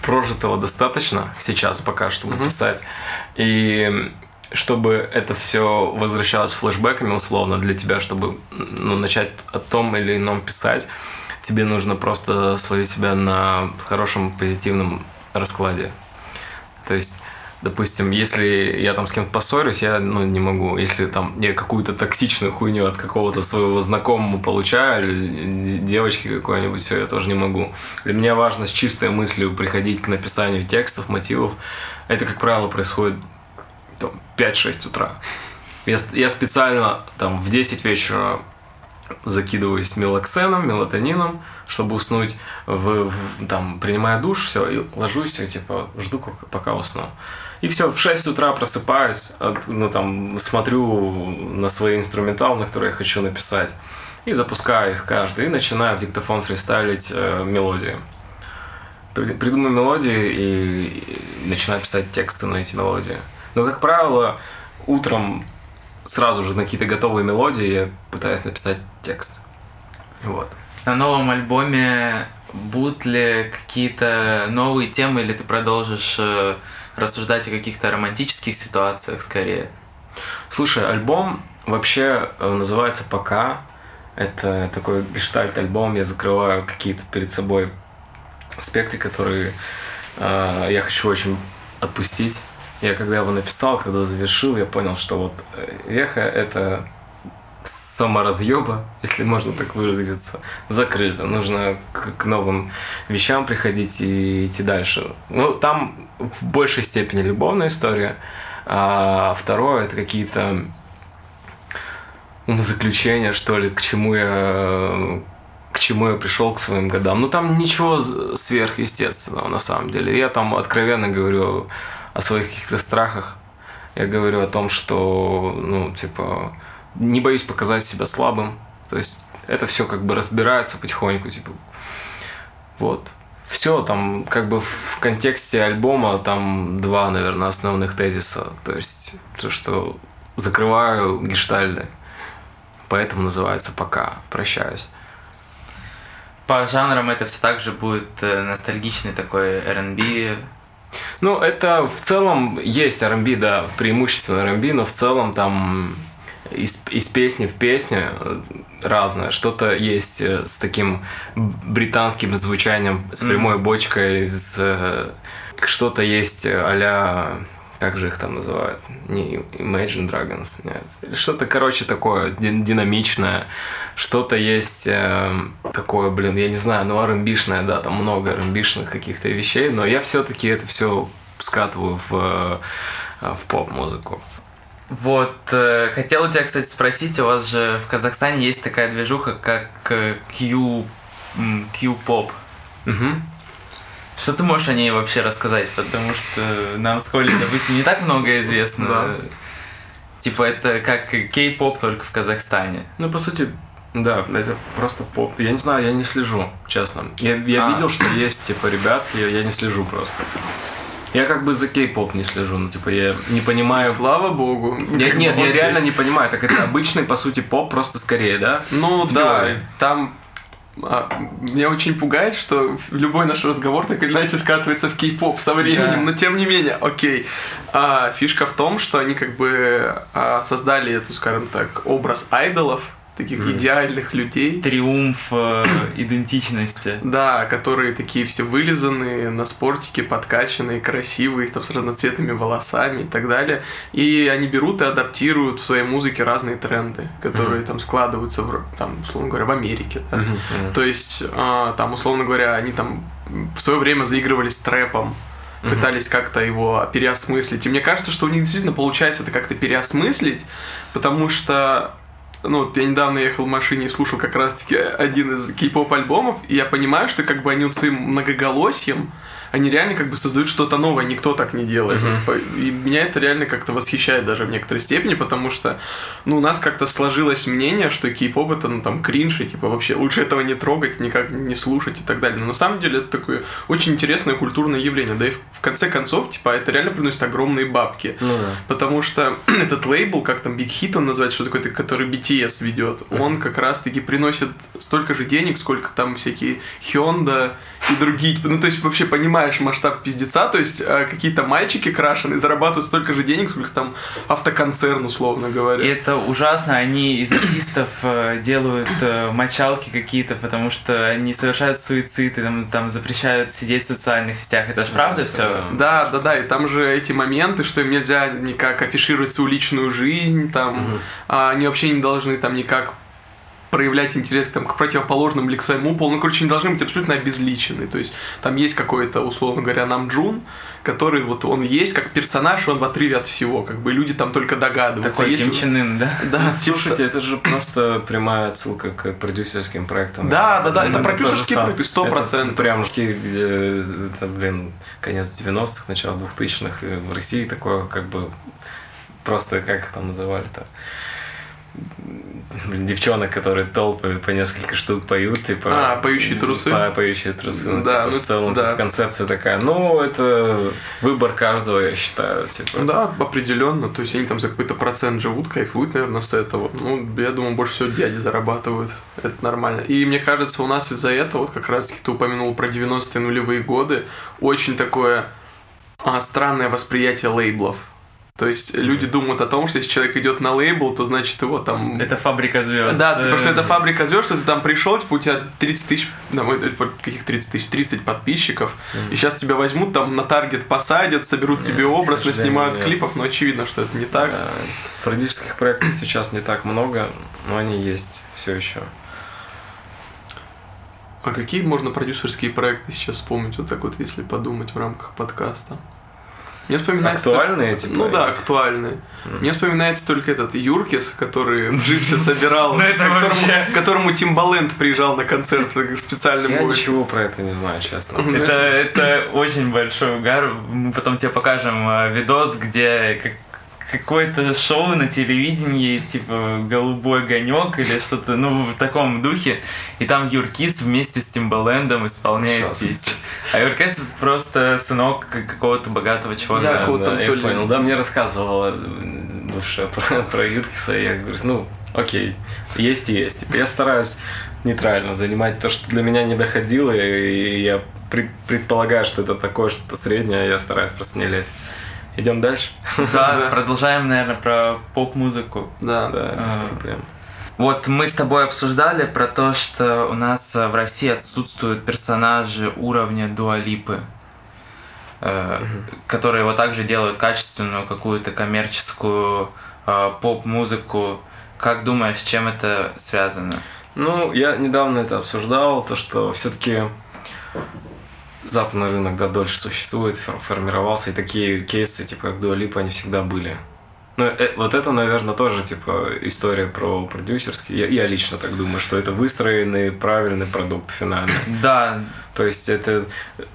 прожитого достаточно сейчас пока, чтобы угу. писать. И чтобы это все возвращалось флешбеками условно для тебя, чтобы ну, начать о том или ином писать, тебе нужно просто словить себя на хорошем позитивном раскладе. То есть допустим, если я там с кем-то поссорюсь, я ну, не могу. Если там я какую-то токсичную хуйню от какого-то своего знакомого получаю, или девочки какой-нибудь, все, я тоже не могу. Для меня важно с чистой мыслью приходить к написанию текстов, мотивов. Это, как правило, происходит там, 5-6 утра. Я, я специально там в 10 вечера закидываюсь мелоксеном, мелатонином, чтобы уснуть, в, в, там, принимая душ, все, и ложусь, и, типа, жду, пока усну. И все, в 6 утра просыпаюсь, от, ну, там, смотрю на свои инструментал, на которые я хочу написать, и запускаю их каждый, и начинаю в диктофон фристайлить э, мелодии. Придумаю мелодии и, и начинаю писать тексты на эти мелодии. Но, как правило, утром сразу же на какие-то готовые мелодии я пытаюсь написать текст. Вот. На новом альбоме будут ли какие-то новые темы, или ты продолжишь э, рассуждать о каких-то романтических ситуациях скорее? Слушай, альбом вообще э, называется «Пока». Это такой гештальт-альбом. Я закрываю какие-то перед собой аспекты, которые э, я хочу очень отпустить. Я когда его написал, когда завершил, я понял, что вот веха э, — это саморазъеба, если можно так выразиться, закрыто. Нужно к, к новым вещам приходить и идти дальше. Ну, там в большей степени любовная история, а второе это какие-то умозаключения, что ли, к чему я к чему я пришел к своим годам. Ну, там ничего сверхъестественного, на самом деле. Я там откровенно говорю о своих каких-то страхах. Я говорю о том, что, ну, типа, не боюсь показать себя слабым. То есть это все как бы разбирается потихоньку, типа, вот. Все там как бы в контексте альбома там два, наверное, основных тезиса. То есть то, что закрываю гештальды. Поэтому называется «Пока». Прощаюсь. По жанрам это все так же будет э, ностальгичный такой R&B. Ну, это в целом есть R&B, да, преимущественно R&B, но в целом там из, из песни в песню э, разное. Что-то есть э, с таким британским звучанием, с прямой mm-hmm. бочкой, с, что-то есть а как же их там называют? Не Imagine Dragons, нет. Что-то, короче, такое динамичное. Что-то есть э, такое, блин, я не знаю, ну, rb да, там много rb каких-то вещей, но я все-таки это все скатываю в, э, в поп-музыку. Вот, э, хотел у тебя, кстати, спросить, у вас же в Казахстане есть такая движуха, как э, Q, Q-pop. Угу. Что ты можешь о ней вообще рассказать? Потому что нам с Колей, допустим, не так много известно. Да. Типа это как кей-поп только в Казахстане. Ну, по сути, да, это просто поп. Я не знаю, я не слежу, честно. Я, я а. видел, что есть, типа, ребятки, я не слежу просто. Я как бы за кей-поп не слежу, ну, типа, я не понимаю... Слава богу. Я, нет, я реально не понимаю, так это обычный, по сути, поп, просто скорее, да? Ну, да. теории. Там а, меня очень пугает, что любой наш разговор так или иначе скатывается в кей-поп со временем, да. но тем не менее, окей. А, фишка в том, что они как бы а, создали эту, скажем так, образ айдолов, таких mm. идеальных людей. Триумф э, идентичности. Да, которые такие все вылизанные, на спортике подкачанные, красивые, там, с разноцветными волосами и так далее. И они берут и адаптируют в своей музыке разные тренды, которые mm. там складываются, в, там, условно говоря, в Америке. Да? Mm-hmm. Mm-hmm. То есть, э, там, условно говоря, они там в свое время заигрывали с трэпом, mm-hmm. пытались как-то его переосмыслить. И мне кажется, что у них действительно получается это как-то переосмыслить, потому что ну, вот я недавно ехал в машине и слушал как раз-таки один из кей-поп альбомов, и я понимаю, что как бы они вот своим многоголосием, они реально как бы создают что-то новое, никто так не делает. Uh-huh. И меня это реально как-то восхищает даже в некоторой степени, потому что, ну, у нас как-то сложилось мнение, что кей-поп это, ну, там, кринж, и, типа, вообще лучше этого не трогать, никак не слушать и так далее. Но на самом деле это такое очень интересное культурное явление. Да и в конце концов, типа, это реально приносит огромные бабки. Ну, да. Потому что этот лейбл, как там Big Hit он называется, что такое, который BTS ведет, uh-huh. он как раз-таки приносит столько же денег, сколько там всякие Hyundai и другие. Ну, то есть, вообще понимаешь масштаб пиздеца, то есть, э, какие-то мальчики крашеные зарабатывают столько же денег, сколько там автоконцерн, условно говоря. И это ужасно, они из артистов э, делают э, мочалки какие-то, потому что они совершают суицид, и там, там запрещают сидеть в социальных сетях. Это же правда все? Да, да, да, и там же эти моменты, что им нельзя никак афишировать свою личную жизнь, там, угу. они вообще не должны там никак проявлять интерес там, к противоположным или к своему полу. Ну, короче, не должны быть абсолютно обезличены. То есть там есть какой-то, условно говоря, Намджун, который вот он есть как персонаж, он в отрыве от всего, как бы люди там только догадываются. Такой есть... Ким Чен Ын, да? Да. Слушайте, это же просто прямая отсылка к продюсерским проектам. Да, да, да, это продюсерские проекты, сто процентов. Прям где, это, блин, конец 90-х, начало 2000-х в России такое, как бы, просто, как их там называли-то? Девчонок, которые толпы по несколько штук поют, типа... А, поющие трусы? По, поющие трусы, ну, да, типа, ну, в целом, да. типа, концепция такая. Ну, это выбор каждого, я считаю, типа. Да, определенно, то есть они там за какой-то процент живут, кайфуют, наверное, с этого. Ну, я думаю, больше всего дяди зарабатывают, это нормально. И мне кажется, у нас из-за этого, вот как раз-таки ты упомянул про 90-е нулевые годы, очень такое а, странное восприятие лейблов. То есть люди думают о том, что если человек идет на лейбл, то значит его там... Это фабрика звезд. Да, типа, что это фабрика звезд, что ты там пришел, типа, у тебя 30 тысяч, да, каких 30 тысяч, 30 подписчиков, mm. и сейчас тебя возьмут, там на таргет посадят, соберут тебе образ, наснимают нет. клипов, но очевидно, что это не так. Да. Продюсерских проектов сейчас не так много, но они есть все еще. А какие можно продюсерские проекты сейчас вспомнить, вот так вот, если подумать в рамках подкаста? Мне вспоминается... Актуальные, типа? Ну да, актуальные. Mm. Мне вспоминается только этот Юркис, который в Джипсе собирал, Ну которому Тимбаленд приезжал на концерт в специальном Я ничего про это не знаю, честно. Это, это очень большой угар. Мы потом тебе покажем э, видос, где как- какое-то шоу на телевидении, типа «Голубой огонек» или что-то, ну, в таком духе. И там Юркис вместе с Тимбалендом исполняет песню. А Юркис просто сынок какого-то богатого чувака. Да, какого-то Да, я ли- понял. Да, мне рассказывала бывшая про, про Юркиса, и я говорю, ну, окей, есть и есть. Типа, я стараюсь нейтрально занимать то, что для меня не доходило, и я при- предполагаю, что это такое что-то среднее, я стараюсь просто не лезть. Идем дальше? Да, продолжаем, наверное, про поп-музыку. Да. Да, без А. проблем. Вот мы с тобой обсуждали про то, что у нас э, в России отсутствуют персонажи уровня Дуалипы, э, которые вот также делают качественную какую-то коммерческую э, поп-музыку. Как думаешь, с чем это связано? Ну, я недавно это обсуждал, то, что все-таки западный рынок, да, дольше существует, фор- формировался, и такие кейсы, типа, как Дуалипа, они всегда были. Ну, э, вот это, наверное, тоже, типа, история про продюсерский. Я, я лично так думаю, что это выстроенный правильный продукт финальный. Да, То есть это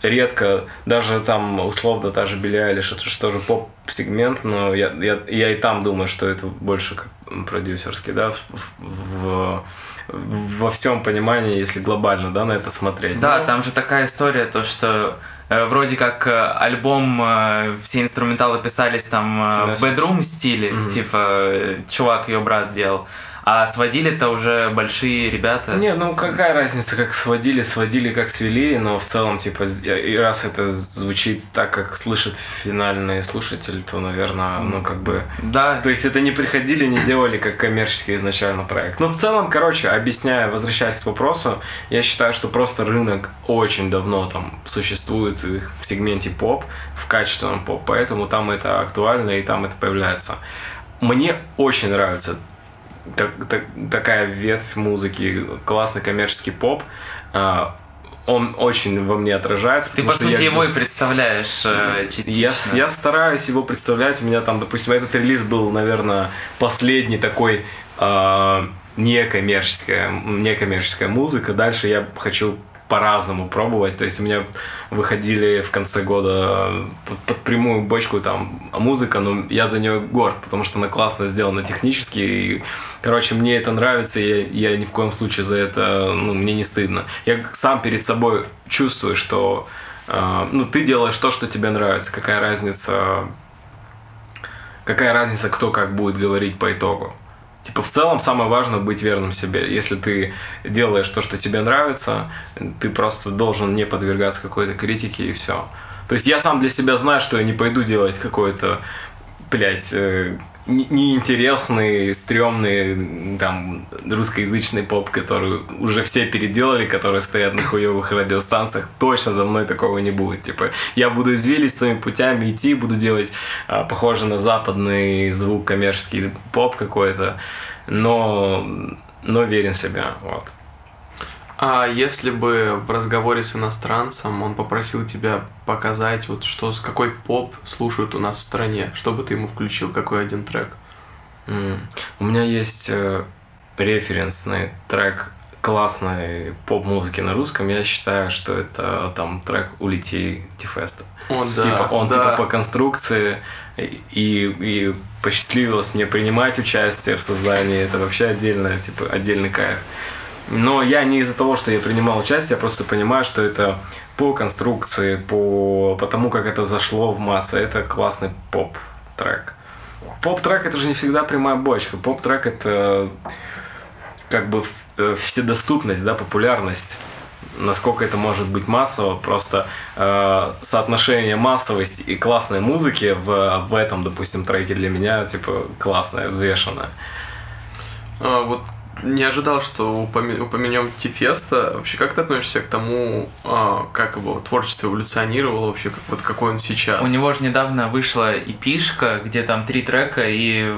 редко, даже там условно та же Билли Айлиш, это же тоже поп-сегмент, но я, я, я и там думаю, что это больше как продюсерский, да, в, в- во всем понимании, если глобально, да, на это смотреть. да, Ну, там же такая история, то что э, вроде как э, альбом, э, все инструменталы писались там э, в Финес. бедрум стиле, типа чувак ее брат делал, а сводили-то уже большие ребята. Не, ну какая разница, как сводили, сводили, как свели, но в целом, типа, и раз это звучит так, как слышит финальный слушатель, то, наверное, ну как бы Да, То есть это не приходили, не делали как коммерческий изначально проект. Ну, в целом, короче, объясняя, возвращаясь к вопросу, я считаю, что просто рынок очень давно там существует в сегменте поп, в качественном поп, поэтому там это актуально и там это появляется. Мне очень нравится так- так- такая ветвь музыки, классный коммерческий поп. А, Он очень во мне отражается. ты по сути я- его и представляешь э, частично. я, я стараюсь его представлять. У меня там, допустим, этот релиз был, наверное, последний такой э, некоммерческая, некоммерческая музыка. Dальше я хочу по-разному пробовать. То есть у меня выходили в конце года под, под прямую бочку там музыка, но я за нее горд, потому что она классно сделана технически. И, короче, мне это нравится, и я, я ни в коем случае за это, ну, мне не стыдно. Я сам перед собой чувствую, что э, ну, ты делаешь то, что тебе нравится. Какая разница, какая разница, кто как будет говорить по итогу. Типа, в целом, самое важное быть верным себе. Если ты делаешь то, что тебе нравится, ты просто должен не подвергаться какой-то критике и все. То есть я сам для себя знаю, что я не пойду делать какой-то, блядь, э, неинтересный, стрёмный, там, русскоязычный поп, который уже все переделали, которые стоят на хуевых радиостанциях, точно за мной такого не будет. Типа, я буду извилистыми путями идти, буду делать а, похоже на западный звук, коммерческий поп какой-то, но, но верен в себя, вот. А если бы в разговоре с иностранцем он попросил тебя показать, вот что, с какой поп слушают у нас в стране, что бы ты ему включил, какой один трек? М. У меня есть э, референсный трек классной поп-музыки на русском. Я считаю, что это там трек «Улети Тифеста». О, да, типа, он да. типа по конструкции и, и посчастливилось мне принимать участие в создании. Это вообще отдельно, типа, отдельный кайф. Но я не из-за того, что я принимал участие, я просто понимаю, что это по конструкции, по, по тому, как это зашло в массы, это классный поп-трек. Поп-трек это же не всегда прямая бочка. Поп-трек это как бы э, вседоступность, да, популярность. Насколько это может быть массово, просто э, соотношение массовости и классной музыки в, в этом, допустим, треке для меня, типа, классное, взвешенное. А, вот не ожидал, что упомянем Тифеста. Вообще, как ты относишься к тому, а, как его творчество эволюционировало вообще, вот какой он сейчас? У него же недавно вышла эпишка, где там три трека, и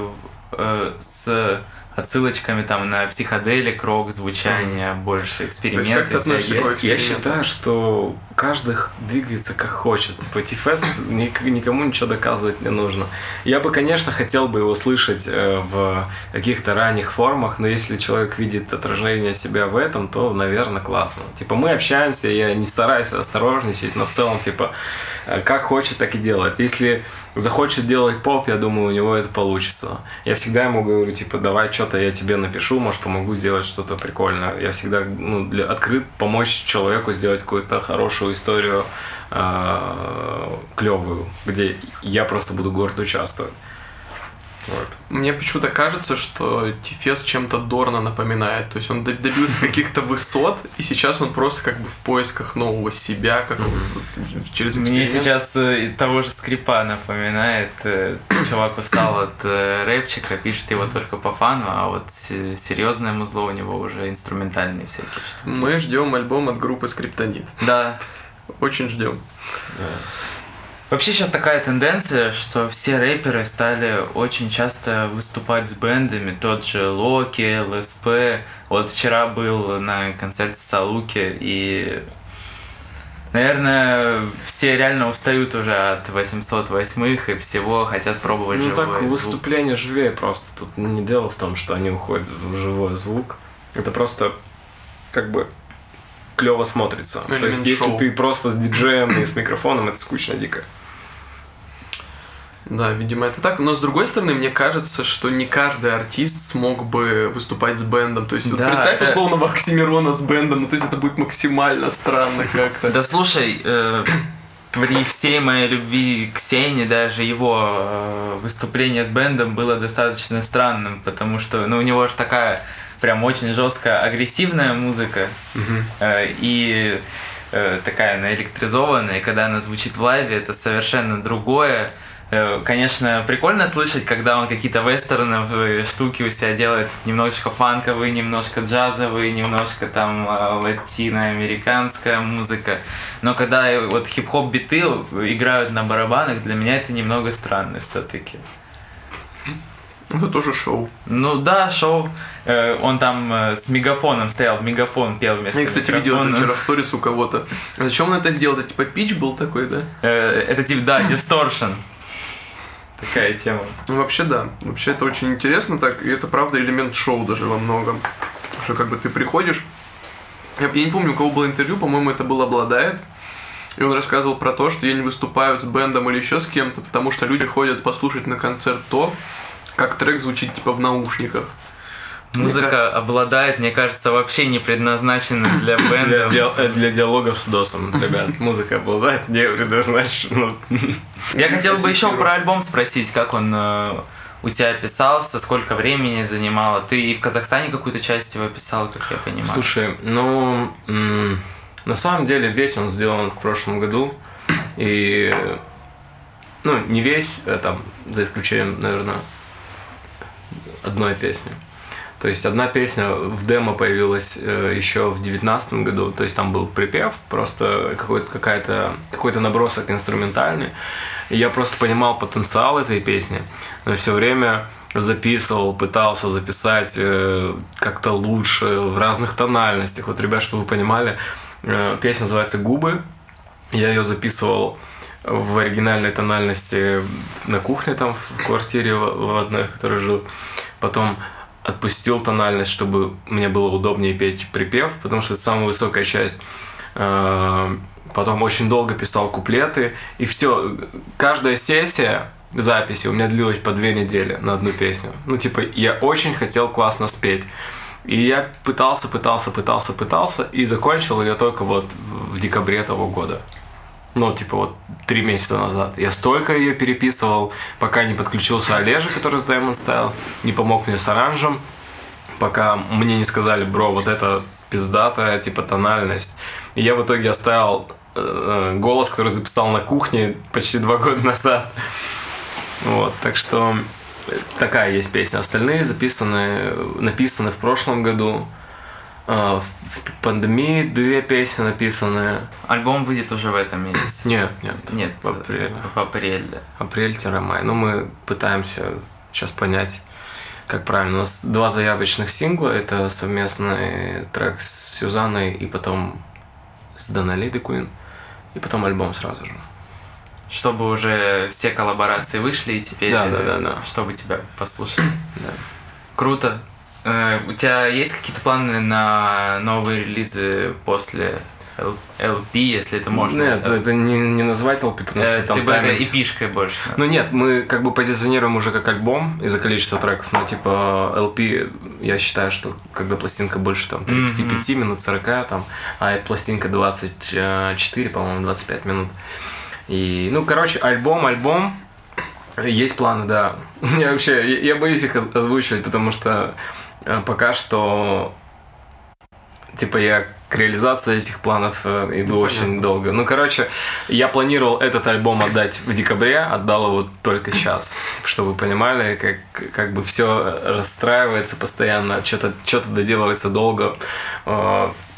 э, с отсылочками там на психоделик, рок, звучание, mm. больше эксперименты. как ты относишься к я, я считаю, что каждый двигается как хочет. Типа Тифест никому ничего доказывать не нужно. Я бы, конечно, хотел бы его слышать э, в каких-то ранних формах, но если человек видит отражение себя в этом, то, наверное, классно. Типа мы общаемся, я не стараюсь осторожничать, но в целом, типа, э, как хочет, так и делает. Если захочет делать поп, я думаю, у него это получится. Я всегда ему говорю, типа, давай что-то я тебе напишу, может, помогу сделать что-то прикольное. Я всегда ну, для, открыт помочь человеку сделать какую-то хорошую историю, э, клевую, где я просто буду горд участвовать. Вот. Мне почему-то кажется, что Тифес чем-то Дорна напоминает. То есть он добился каких-то высот, и сейчас он просто как бы в поисках нового себя, как через Мне сейчас э, того же скрипа напоминает. Э, чувак устал от э, рэпчика, пишет его только по фану, а вот серьезное музло у него уже инструментальные всякие штуки. Мы ждем альбом от группы Скриптонит. Да. Очень ждем. Да. Вообще сейчас такая тенденция, что все рэперы стали очень часто выступать с бендами. Тот же Локи, ЛСП. Вот вчера был на концерте Салуки, и Наверное, все реально устают уже от 808-х и всего, хотят пробовать ну, живой так, звук. выступление живее просто. Тут не дело в том, что они уходят в живой звук. Это просто как бы клево смотрится. Элемент То есть, если ты просто с диджеем и с микрофоном, это скучно дико. Да, видимо, это так. Но с другой стороны, мне кажется, что не каждый артист смог бы выступать с бендом. То есть, да, вот представь это... условно Оксимирона с бендом, ну то есть это будет максимально странно как-то. Да слушай, э, при всей моей любви к Сене, даже его э, выступление с бендом было достаточно странным, потому что ну, у него же такая прям очень жесткая агрессивная музыка. Угу. Э, и э, такая наэлектризованная, и когда она звучит в лайве, это совершенно другое. Э, конечно, прикольно слышать, когда он какие-то вестерновые штуки у себя делает, немножечко фанковые, немножко джазовые, немножко там э, латиноамериканская музыка. Но когда вот хип-хоп биты играют на барабанах, для меня это немного странно все-таки. Это тоже шоу. Ну да, шоу. Э, он там с мегафоном стоял, в мегафон пел вместо Я, кстати, микрофона. видел это вчера в сторис у кого-то. А зачем он это сделал? Это типа пич был такой, да? Это типа, да, дисторшн такая тема. Ну, вообще, да. Вообще, это очень интересно так. И это, правда, элемент шоу даже во многом. Что как бы ты приходишь... Я, я не помню, у кого было интервью, по-моему, это был «Обладает». И он рассказывал про то, что я не выступаю с бендом или еще с кем-то, потому что люди ходят послушать на концерт то, как трек звучит типа в наушниках. Музыка обладает, мне кажется, вообще не предназначена для бенда. Для, э, для диалогов с досом, ребят. Музыка обладает, не предназначена. Я хотел бы еще про альбом спросить, как он э, у тебя писался, сколько времени занимало. Ты и в Казахстане какую-то часть его писал, как я понимаю. Слушай, ну, на самом деле весь он сделан в прошлом году. И, ну, не весь, а там, за исключением, наверное, одной песни. То есть одна песня в демо появилась э, еще в девятнадцатом году, то есть там был припев, просто какой-то какая-то какой-то набросок инструментальный. И я просто понимал потенциал этой песни, но все время записывал, пытался записать э, как-то лучше в разных тональностях. Вот, ребят, чтобы вы понимали, э, песня называется "Губы". Я ее записывал в оригинальной тональности на кухне там в квартире в одной, в которой жил. Потом отпустил тональность, чтобы мне было удобнее петь припев, потому что это самая высокая часть. Э, потом очень долго писал куплеты, и все, каждая сессия записи у меня длилась по две недели на одну песню. Ну, типа, я очень хотел классно спеть. И я пытался, пытался, пытался, пытался, и закончил ее только вот в декабре того года ну, типа вот три месяца назад. Я столько ее переписывал, пока не подключился Олежа, который с Diamond Style, не помог мне с оранжем, пока мне не сказали, бро, вот это пиздатая, типа, тональность. И я в итоге оставил э, э, голос, который записал на кухне почти два года назад. Вот, так что такая есть песня. Остальные записаны, написаны в прошлом году. А, в пандемии две песни написаны. Альбом выйдет уже в этом месяце? Нет, нет. Нет, в апреле. В апреле. Апрель-май. Ну, мы пытаемся сейчас понять, как правильно, у нас два заявочных сингла, это совместный трек с Сюзанной и потом с Донали де Куин, и потом альбом сразу же. Чтобы уже все коллаборации вышли, и теперь... Да, да, да, да. Чтобы тебя послушали. Да. Круто. Э, У тебя есть какие-то планы на новые релизы после L- LP, если это можно? Нет, это не, не назвать LP, потому Э, что там Ты бы это эпишкой больше. Ну нет, мы как бы позиционируем уже как альбом из-за количества треков, но типа LP, я считаю, что когда пластинка больше там 35 минут, 40, там, а пластинка 24, по-моему, 25 минут. И, ну, короче, альбом, альбом, есть планы, да. Меня вообще, я, я боюсь их оз- озвучивать, потому что э, пока что, типа, я к реализации этих планов э, иду Ну, очень понятно. долго. Ну, короче, я планировал этот альбом отдать в декабре, отдал его только сейчас. Типа, чтобы вы понимали, как, как бы все расстраивается постоянно, что-то что доделывается долго.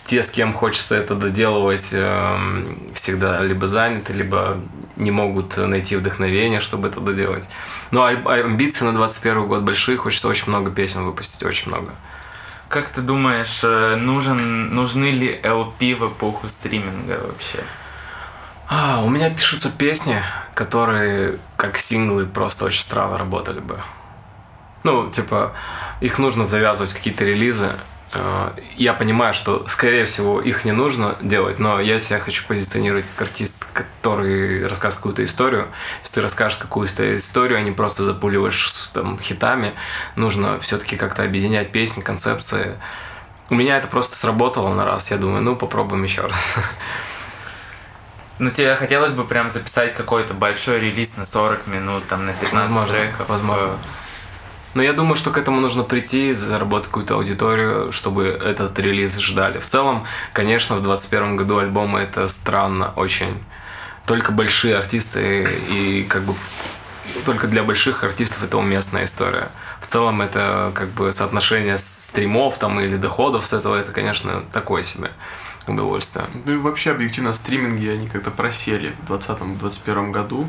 Те, с кем хочется это доделывать, э, всегда либо заняты, либо не могут найти вдохновение, чтобы это доделать. Но амбиции на 21 год большие, хочется очень много песен выпустить, очень много. Как ты думаешь, э, нужен, нужны ли LP в эпоху стриминга вообще? А, у меня пишутся песни, которые как синглы просто очень странно работали бы. Ну, типа, их нужно завязывать в какие-то релизы. Э, Я понимаю, что, скорее всего, их не нужно делать, но я себя хочу позиционировать как артист, который рассказывает какую-то историю. Если ты расскажешь какую-то историю, а не просто запуливаешь там хитами, нужно все-таки как-то объединять песни, концепции. У меня это просто сработало на раз. Я думаю, ну, попробуем еще раз. Ну, тебе хотелось бы прям записать какой-то большой релиз на 40 минут, там, на 15 Возможно, треков? возможно. Но я думаю, что к этому нужно прийти, заработать какую-то аудиторию, чтобы этот релиз ждали. В целом, конечно, в 2021 году альбомы это странно очень. Только большие артисты и как бы только для больших артистов это уместная история. В целом это как бы соотношение стримов там или доходов с этого, это, конечно, такое себе удовольствие. Ну и вообще, объективно, стриминги, они как-то просели в 2020-2021 году.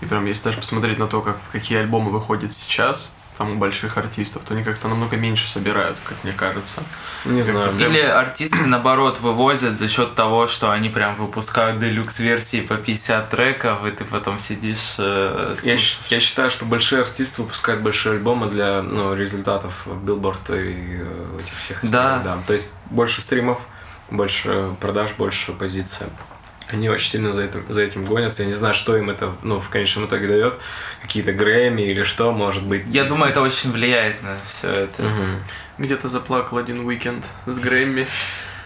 И прям, если даже посмотреть на то, как, какие альбомы выходят сейчас, там у больших артистов, то они как-то намного меньше собирают, как мне кажется. Не Как-то знаю. прям- Или артисты, наоборот, вывозят за счет того, что они прям выпускают делюкс-версии по 50 треков, и ты потом сидишь... э, Я, я считаю, что большие артисты выпускают большие альбомы для ну, результатов Билборд и э, этих всех историй. Да. То есть больше стримов, больше продаж, больше позиций. Они очень сильно за этим, за этим гонятся. Я не знаю, что им это ну, в конечном итоге дает. Какие-то Грэмми или что, может быть. Я из- думаю, это очень влияет на все это. Мгм. Где-то заплакал один уикенд с Грэмми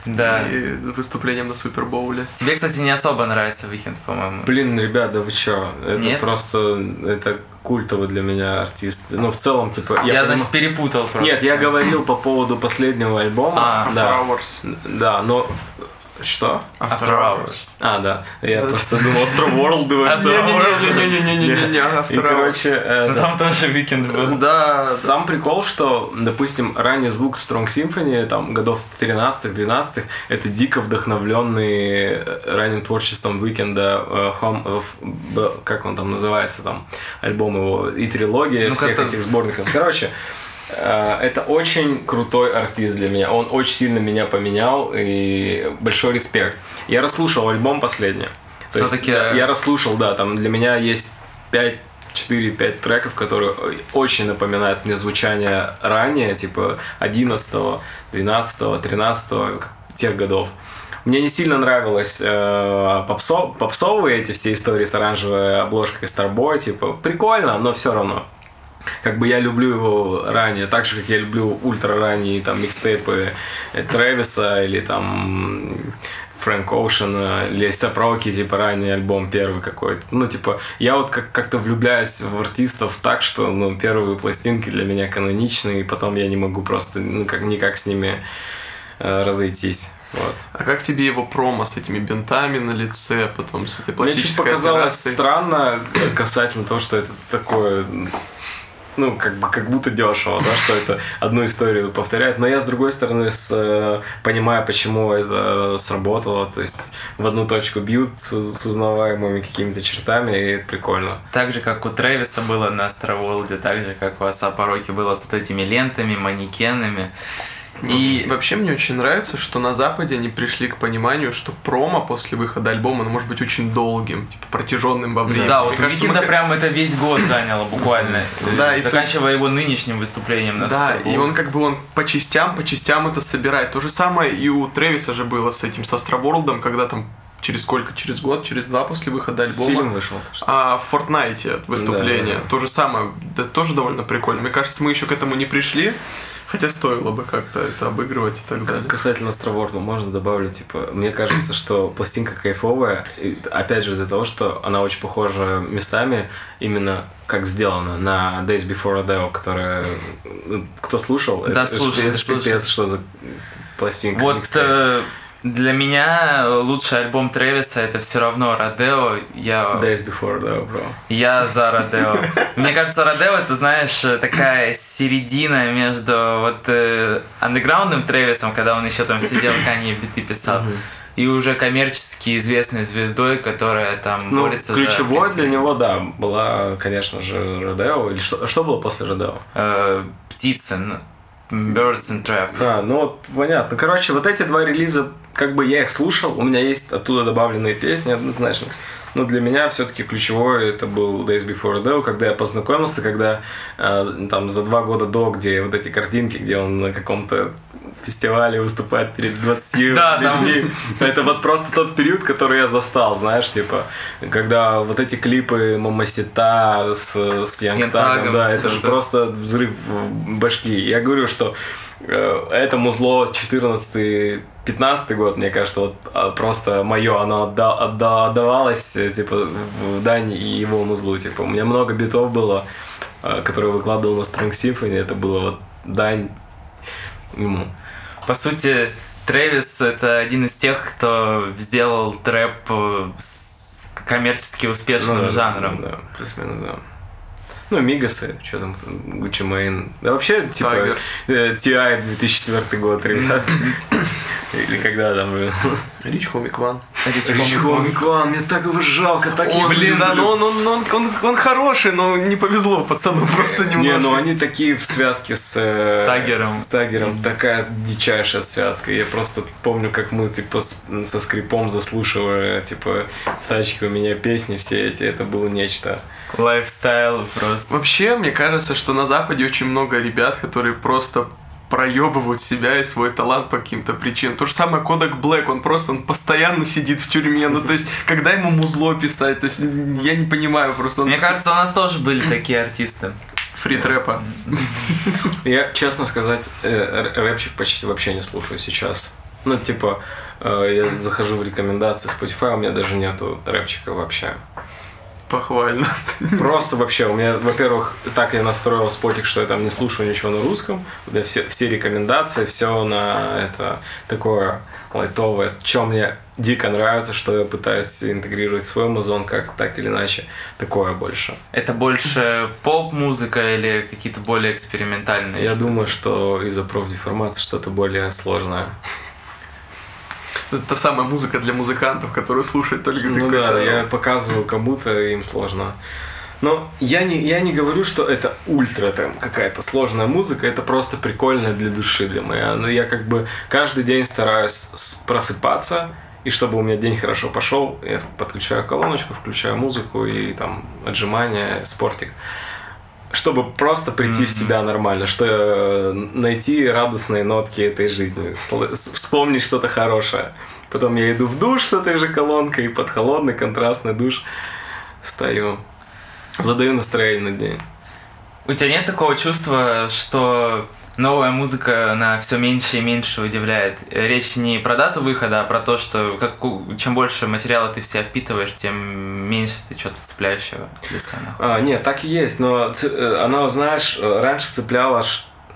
Да. и выступлением на Супербоуле. Тебе, кстати, не особо нравится Weekend, по-моему. Блин, ребят, да вы чё? Это Нет? просто это культовый для меня артист. Ну, в целом, типа. Я, поним- значит, перепутал просто. Нет, я говорил по поводу последнего альбома. А, да. Hours. Да, но... Что? After Hours. А, да. Я просто думал, Astro World, думаю, А, что... Не-не-не-не-не-не-не-не, И, After Hours. короче, это- там тоже Weekend был. Да, Сам прикол, что, допустим, ранний звук Strong Symphony, там, годов 13-12, это дико вдохновленный э, ранним творчеством Уикенда, э, Home of... Как он там называется, там, альбом его, и трилогия Ну, всех этих сборников. Короче, это очень крутой артист для меня. Он очень сильно меня поменял, и большой респект. Я расслушал альбом последний. Да, я расслушал, да, там для меня есть 5 4-5 треков, которые очень напоминают мне звучание ранее, типа 11, 12, 13 тех годов. Мне не сильно нравилось э, попсо- попсовые эти все истории с оранжевой обложкой Starboy, типа прикольно, но все равно. Как бы я люблю его ранее, так же, как я люблю ультра ранние там микстейпы э, Трэвиса или там Фрэнк Оушена или Сапроки, типа ранний альбом первый какой-то. Ну, типа, я вот как- как-то влюбляюсь в артистов так, что, ну, первые пластинки для меня каноничные, и потом я не могу просто, ну, как никак с ними э, разойтись. Вот. А как тебе его промо с этими бинтами на лице, потом с этой Мне пластической показалось операцией? странно э, касательно того, что это такое... ну, как бы, как будто дешево, да, что это одну историю повторяет. Но я, с другой стороны, с, э, понимаю, почему это сработало. То есть в одну точку бьют с, с узнаваемыми какими-то чертами, и это прикольно. Так же, как у Трэвиса было на Астроволде, так же, как у Асапороки было с вот этими лентами, манекенами. И вообще мне очень нравится, что на Западе они пришли к пониманию, что промо после выхода альбома ну, может быть очень долгим, типа протяженным во времени. Да, вот у Викинда мы... прям это весь год заняло буквально. Да, заканчивая его нынешним выступлением на Да, и он как бы он по частям, по частям это собирает. То же самое и у Тревиса же было с этим, с Астроворлдом, когда там через сколько? Через год, через два после выхода альбома. Фильм вышел. А в Fortnite выступление. Да, да, да. То же самое. Да, тоже довольно прикольно. Мне кажется, мы еще к этому не пришли. Хотя стоило бы как-то это обыгрывать и так далее. Касательно Астроворда, можно добавить, типа, мне кажется, что пластинка кайфовая, и, опять же из-за того, что она очень похожа местами именно как сделана на Days Before Adele, которая... Ну, кто слушал? Да, это, слушай, это, это пипец, что за пластинка. Вот для меня лучший альбом Трэвиса это все равно Родео. Я... Days Before Rodeo, bro. Я за Родео. Мне кажется, Родео это, знаешь, такая середина между вот э, андеграундным Трэвисом, когда он еще там сидел, Канье биты писал, и уже коммерчески известной звездой, которая там ну, борется ключевой за... для него, да, была, конечно же, Родео. Или что, что было после Родео? Э, птица. Birds and Trap. Да, ну вот понятно. Короче, вот эти два релиза, как бы я их слушал, у меня есть оттуда добавленные песни однозначно. Но для меня все-таки ключевое это был Days Before Adele, когда я познакомился, когда э, там за два года до, где вот эти картинки, где он на каком-то фестивале выступает перед 20 да, людьми. Там... Это вот просто тот период, который я застал, знаешь, типа, когда вот эти клипы Мамасита с, с Янгтагом, да, это же просто взрыв башки. Я говорю, что это музло 14 15 год, мне кажется, вот а, просто мое, оно отда, отда, отдавалось, э, типа, в Дани и его музлу, типа, у меня много битов было, э, которые выкладывал на Strong Symphony, это было вот дань ему. По сути, Трэвис это один из тех, кто сделал трэп э, с коммерчески успешным ну, да, жанром. Да, плюс-минус, да. Ну, Мигасы, что там, Гуччи Мейн. Да вообще, типа, TI 2004 год, ребят. Или когда там... Рич Хомик Ван. Рич Хомик Ван, мне так его жалко, так он, блин, да, но он, он, он, он, он хороший, но не повезло пацану просто немного. Не, ну они такие в связке с... Э, Тагером. С Тагером, такая дичайшая связка. Я просто помню, как мы, типа, со скрипом заслушивали, типа, в тачке у меня песни все эти, это было нечто. Лайфстайл просто. Вообще, мне кажется, что на Западе очень много ребят, которые просто проебывают себя и свой талант по каким-то причинам. То же самое Kodak Black, он просто он постоянно сидит в тюрьме. Ну, то есть, когда ему музло писать, то есть, я не понимаю просто. Он... Мне кажется, у нас тоже были такие артисты. Фритрэпа. Я, честно сказать, э, рэпчик почти вообще не слушаю сейчас. Ну, типа, э, я захожу в рекомендации Spotify, у меня даже нету рэпчика вообще. Похвально. Просто вообще, у меня, во-первых, так я настроил спотик, что я там не слушаю ничего на русском. У меня все, все рекомендации, все на это такое лайтовое. Что мне дико нравится, что я пытаюсь интегрировать в свой Amazon как так или иначе. Такое больше. Это больше поп-музыка или какие-то более экспериментальные? Я думаю, что из-за профдеформации что-то более сложное. Это та самая музыка для музыкантов, которую слушать только ну, ты. да, я показываю кому-то, им сложно. Но я не, я не говорю, что это ультра там какая-то сложная музыка, это просто прикольно для души для моей. Но я как бы каждый день стараюсь просыпаться, и чтобы у меня день хорошо пошел, я подключаю колоночку, включаю музыку и там отжимания, спортик чтобы просто прийти mm-hmm. в себя нормально, что э, найти радостные нотки этой жизни, вспомнить что-то хорошее. Потом я иду в душ с этой же колонкой, под холодный контрастный душ стою, задаю настроение на день. У тебя нет такого чувства, что новая музыка на все меньше и меньше удивляет. Речь не про дату выхода, а про то, что как, чем больше материала ты в себя впитываешь, тем меньше ты что-то цепляющего лица а, Нет, так и есть, но э, она, знаешь, раньше цепляла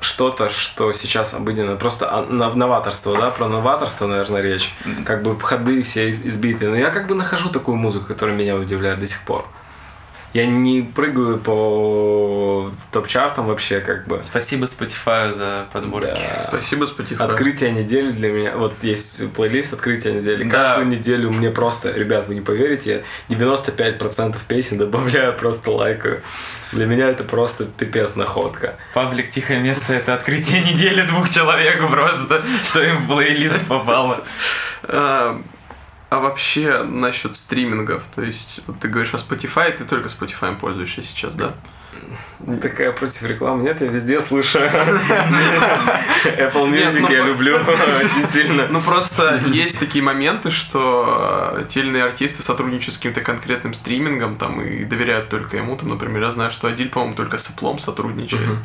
что-то, что сейчас обыденно. Просто а, новаторство, да, про новаторство, наверное, речь. Как бы ходы все избитые. Но я как бы нахожу такую музыку, которая меня удивляет до сих пор. Я не прыгаю по топ-чартам вообще, как бы. Спасибо Spotify за подборки. Да. Спасибо, Spotify. Открытие недели для меня. Вот есть плейлист открытие недели. Да. Каждую неделю мне просто, ребят, вы не поверите, я 95% песен добавляю, просто лайкаю. Для меня это просто пипец находка. Паблик «Тихое место» — это открытие недели двух человек просто, что им в плейлист попало. А, вообще насчет стримингов, то есть вот ты говоришь о Spotify, ты только Spotify пользуешься сейчас, да? Такая против рекламы. Нет, я везде слушаю. Apple Нет, Music ну, я люблю очень сильно. Ну просто есть такие моменты, что э, те или иные артисты сотрудничают с каким-то конкретным стримингом там и доверяют только ему. Там, например, я знаю, что Адиль, по-моему, только с Apple сотрудничает.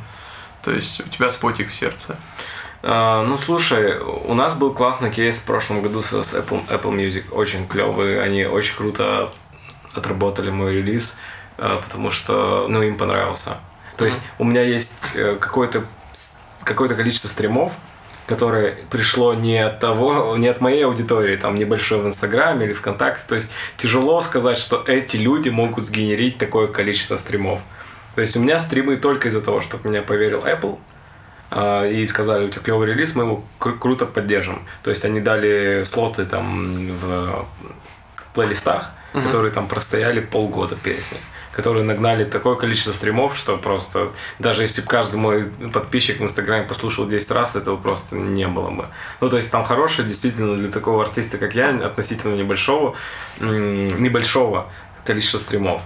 То есть у тебя спотик в сердце. А, Ну, слушай, у нас был классный кейс в прошлом году с Apple, Apple Music. Очень клевый. Они очень круто отработали мой релиз, а, потому что, ну, им понравился. То есть у меня есть э, какое-то какое-то количество стримов, которое пришло не от того, не от моей аудитории, там небольшое в Инстаграме или ВКонтакте. То есть тяжело сказать, что эти люди могут сгенерить такое количество стримов. То есть у меня стримы только из-за того, что меня поверил Apple, и сказали, у тебя клевый релиз, мы его кру- круто поддержим. То есть они дали слоты там в плейлистах, Мгм. которые там простояли полгода песни, которые нагнали такое количество стримов, что просто даже если бы каждый мой подписчик в Инстаграме послушал 10 раз, этого просто не было бы. Ну, то есть там хорошее, действительно, для такого артиста, как я, относительно небольшого, небольшого количества стримов.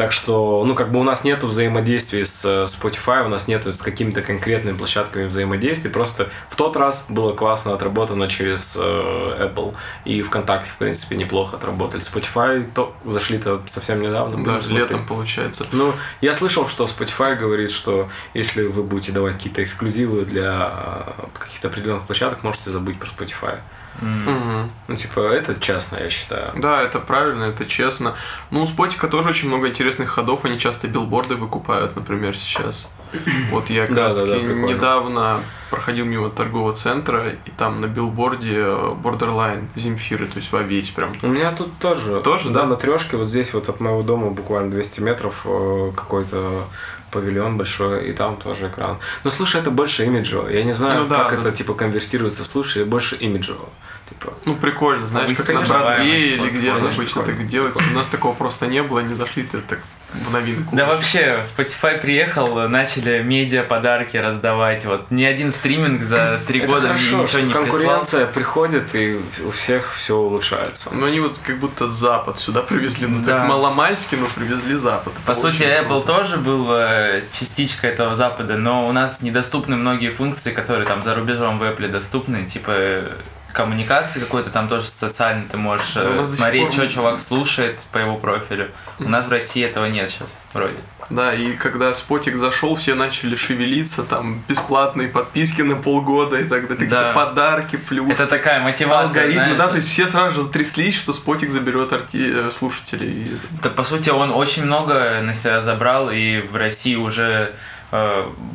Так что, ну, как бы у нас нету взаимодействия с э, Spotify, у нас нету с какими-то конкретными площадками взаимодействия. Просто в тот раз было классно отработано через э, Apple и ВКонтакте, в принципе, неплохо отработали. Spotify то, зашли-то совсем недавно. Да, смотреть. летом получается. Ну, я слышал, что Spotify говорит, что если вы будете давать какие-то эксклюзивы для э, каких-то определенных площадок, можете забыть про Spotify. Мгм. Ну, типа, это честно, я считаю. Да, это правильно, это честно. Ну, у Спотика тоже очень много интересных ходов, они часто билборды выкупают, например, сейчас. Вот я как Да, раз да, да, таки недавно проходил мимо торгового центра, и там на билборде э, Borderline, Земфиры, то есть во весь прям. У меня тут тоже. Тоже, да? да? на трешке, вот здесь вот от моего дома буквально 200 метров э, какой-то павильон большой, и там тоже экран. Но слушай, это больше имиджево. Я не знаю, Ну да, как да. это типа конвертируется в слушай, больше имиджево. Типа, Ну, прикольно, знаешь, как на Бродвее или прикольно, где-то конечно, обычно так прикольно. делается. У нас такого просто не было, не зашли, ты так в новинку. Да вообще, Spotify приехал, начали медиа подарки раздавать. Вот ни один стриминг за три года хорошо, ничего что не прислал. конкуренция приходит, и у всех все улучшается. Но они вот как будто Запад сюда привезли, ну Да. так маломальски, но привезли Запад. По Это сути, Apple круто. тоже был э, частичка этого Запада, но у нас недоступны многие функции, которые там за рубежом в Apple доступны, типа коммуникации какой-то там тоже социальный, ты можешь э, Да, сих смотреть, пор- что чувак слушает по его профилю. У нас в России этого нет сейчас, вроде. Да, и когда спотик зашел, все начали шевелиться, там бесплатные подписки на полгода и так далее, какие-то Да. подарки, плюс. Это такая мотивация, алгоритмы, знаешь. да, то есть все сразу же затряслись, что спотик заберет арти... э, слушателей. Да, по сути, он очень много на себя забрал, и в России уже э,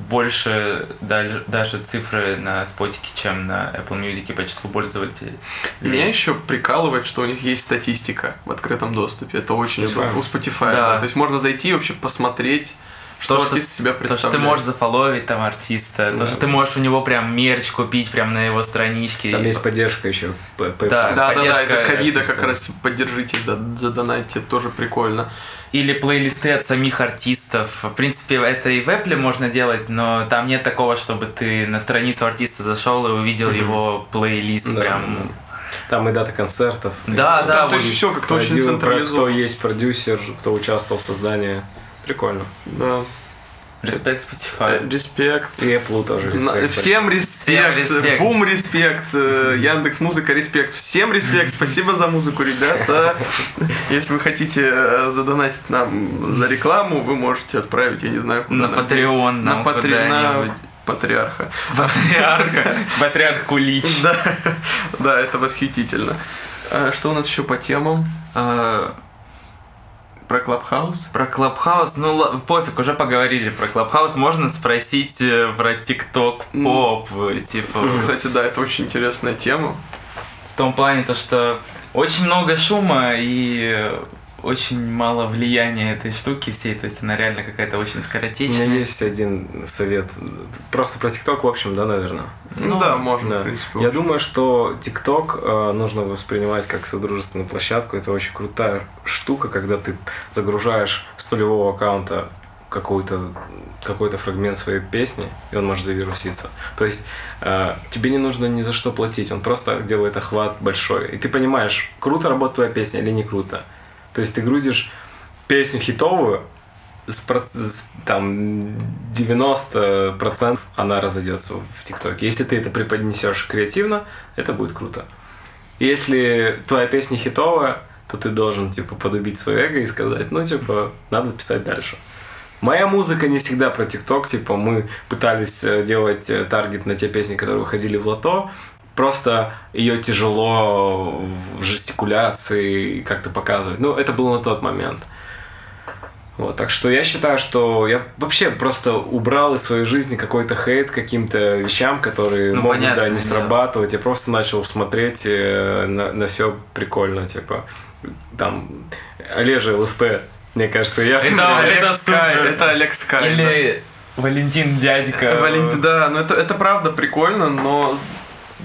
больше даже, цифры на спотике, чем на Apple Music по числу пользователей. И Меня еще прикалывает, что у них есть статистика в открытом доступе. Это очень Spotify. удобно. У Spotify, Да. да. То есть можно зайти и вообще посмотреть, что То, что- артист из себя То, представляет. что ты можешь зафоловить там артиста, Да. то, что ты можешь у него прям мерч купить прям на его страничке. Там И- есть поддержка еще. Да. Да, да, да, из-за ковида как раз поддержите, да, задонатьте, тоже прикольно. Или плейлисты от самих артистов. В принципе, это и в Apple можно делать, но там нет такого, чтобы ты на страницу артиста зашел и увидел Мгм. его плейлист Да, прям. да. Там и даты концертов. Да, Да, да, то есть все как-то очень централизовано. Кто есть продюсер, кто участвовал в создании. Прикольно. Да. Респект Spotify. Э, Респект. И Apple тоже. Респект. Всем респект, Всем респект. Бум респект, э, Яндекс Музыка респект, всем респект, спасибо за музыку, ребята. Если вы хотите э, задонатить нам за рекламу, вы можете отправить, я не знаю, куда. На. Patreon На куда-нибудь. Патриарха. Патриарха. Патриарх Кулич. Да, да, это восхитительно. А Что у нас еще по темам? Про Клабхаус? Про Клабхаус, ну ла- пофиг, уже поговорили про Клабхаус. Можно спросить э, про TikTok pop, э, типа, Кстати, да, это очень интересная тема. в том плане, то, что очень много шума, и очень мало влияния этой штуки всей, то есть она реально какая-то очень У скоротечная. меня есть один совет. Просто про ТикТок, в общем, да, наверное. Ну, Ну, да, можно, Да. в принципе. Я думаю, что ТикТок э, нужно воспринимать как содружественную площадку. Это очень крутая штука, когда ты загружаешь с нулевого аккаунта какой-то какой-то фрагмент своей песни, и он может завируситься. То есть э, тебе не нужно ни за что платить, он просто делает охват большой. И ты понимаешь, круто работает твоя песня или не круто. То есть ты грузишь песню хитовую, с, там 90% она разойдется в ТикТоке. Если ты это преподнесешь креативно, это будет круто. Если твоя песня хитовая, то ты должен, типа, подубить свое эго и сказать, ну, типа, надо писать дальше. Моя музыка не всегда про ТикТок, типа, мы пытались э, делать э, таргет на те песни, которые выходили в лото, просто ее тяжело в жестикуляции как-то показывать. Ну, это было на тот момент. Вот, так что я считаю, что я вообще просто убрал из своей жизни какой-то хейт каким-то вещам, которые Ну, могут, да, понятное не срабатывать. Я просто начал смотреть э, на, на все прикольно, типа, там, Олежа ЛСП, мне кажется, я... Это- Олег это Скай, это Олег Скай. Или Валентин дядька. да. Валентин, да, ну это, это правда прикольно, но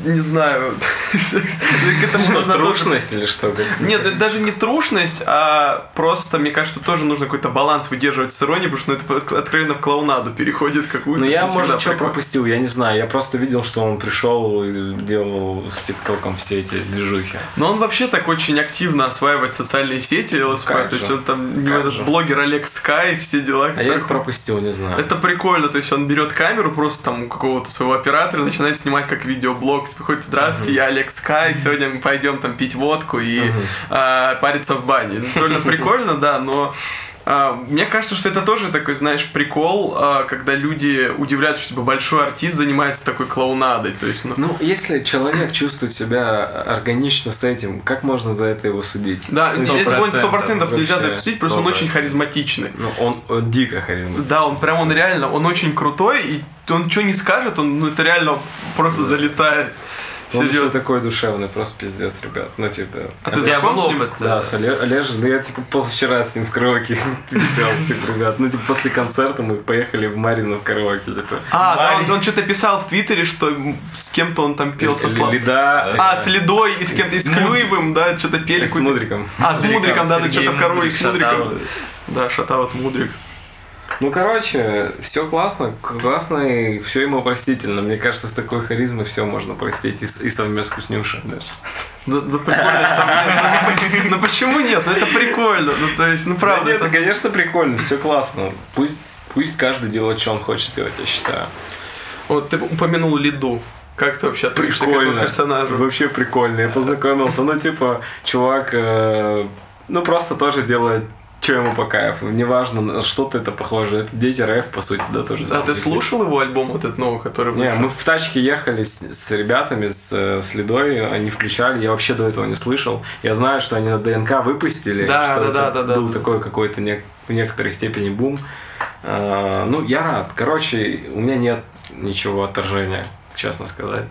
не знаю, Что, трушность или что? Нет, это даже не трушность, а просто, мне кажется, тоже нужно какой-то баланс выдерживать с иронией, потому что ну, это откровенно в клоунаду переходит какую-то. Ну, я, может, что пропустил, я не знаю. Я просто видел, что он пришел и делал с ТикТоком все эти движухи. Но он вообще так очень активно осваивает социальные сети ЛСП, как то есть он там этот блогер Олег Скай, все дела. А я это пропустил, не знаю. Это прикольно, то есть он берет камеру просто там у какого-то своего оператора, начинает снимать как видеоблог, типа, ходит, здравствуйте, я Олег Скай, сегодня мы пойдем там пить водку и а, париться в бане. Ну, Довольно прикольно, да, но а, мне кажется, что это тоже такой, знаешь, прикол, а, когда люди удивляются, что типа, большой артист занимается такой клоунадой. То есть, ну, Ну, если человек чувствует себя органично с этим, как можно за это его судить? да, сто процентов, нельзя за это судить, что он очень харизматичный. Ну, он, он дико харизматичный. Да, он прям, он реально, он очень крутой, и он что не скажет, он, ну, это реально просто залетает. Он еще Серьезно. такой душевный, просто пиздец, ребят. Ну, типа... А ты знаком с ним? Да, с Оле- Олежем, да я типа позавчера с ним в караоке висел, типа, ребят. Ну, типа, после концерта мы поехали в Марину в караоке, типа. А, да, он, он что-то писал в Твиттере, что с кем-то он там пел со Или слов. Лида А, с- Ледой и с кем-то, и с Клюевым, да, что-то пели. с Мудриком. А, с Мудриком, да, да, Сергей что-то в Мудрик, с Мудриком. Да, шатаут Мудрик. Ну, короче, все классно, классно, и все ему простительно. Мне кажется, с такой харизмой все можно простить, и, и совместку с Нюшей даже. Да, да прикольно, сам- ну, поч- почему нет? Ну это прикольно, ну то есть, ну правда. Да нет, это- конечно, прикольно, все классно. Пусть, пусть каждый делает, что он хочет делать, я считаю. Вот ты упомянул Лиду. Как ты вообще относишься к этому Прикольно. персонажу? Вообще прикольно. Я познакомился. Ну, типа, чувак, э, ну, просто тоже делает, что ему по кайфу. Неважно, на что-то это похоже. Это дети рэп, по сути, да, тоже. А ты слушал его альбом вот этот новый, который Не, вышел? мы в тачке ехали с, с ребятами, с, э, с Лидой, они включали, я вообще до этого не слышал. Я знаю, что они на ДНК выпустили, Да, что да, да, да, был да. такой какой-то не- в некоторой степени бум. А, ну, я рад. Короче, у меня нет ничего отторжения, честно сказать.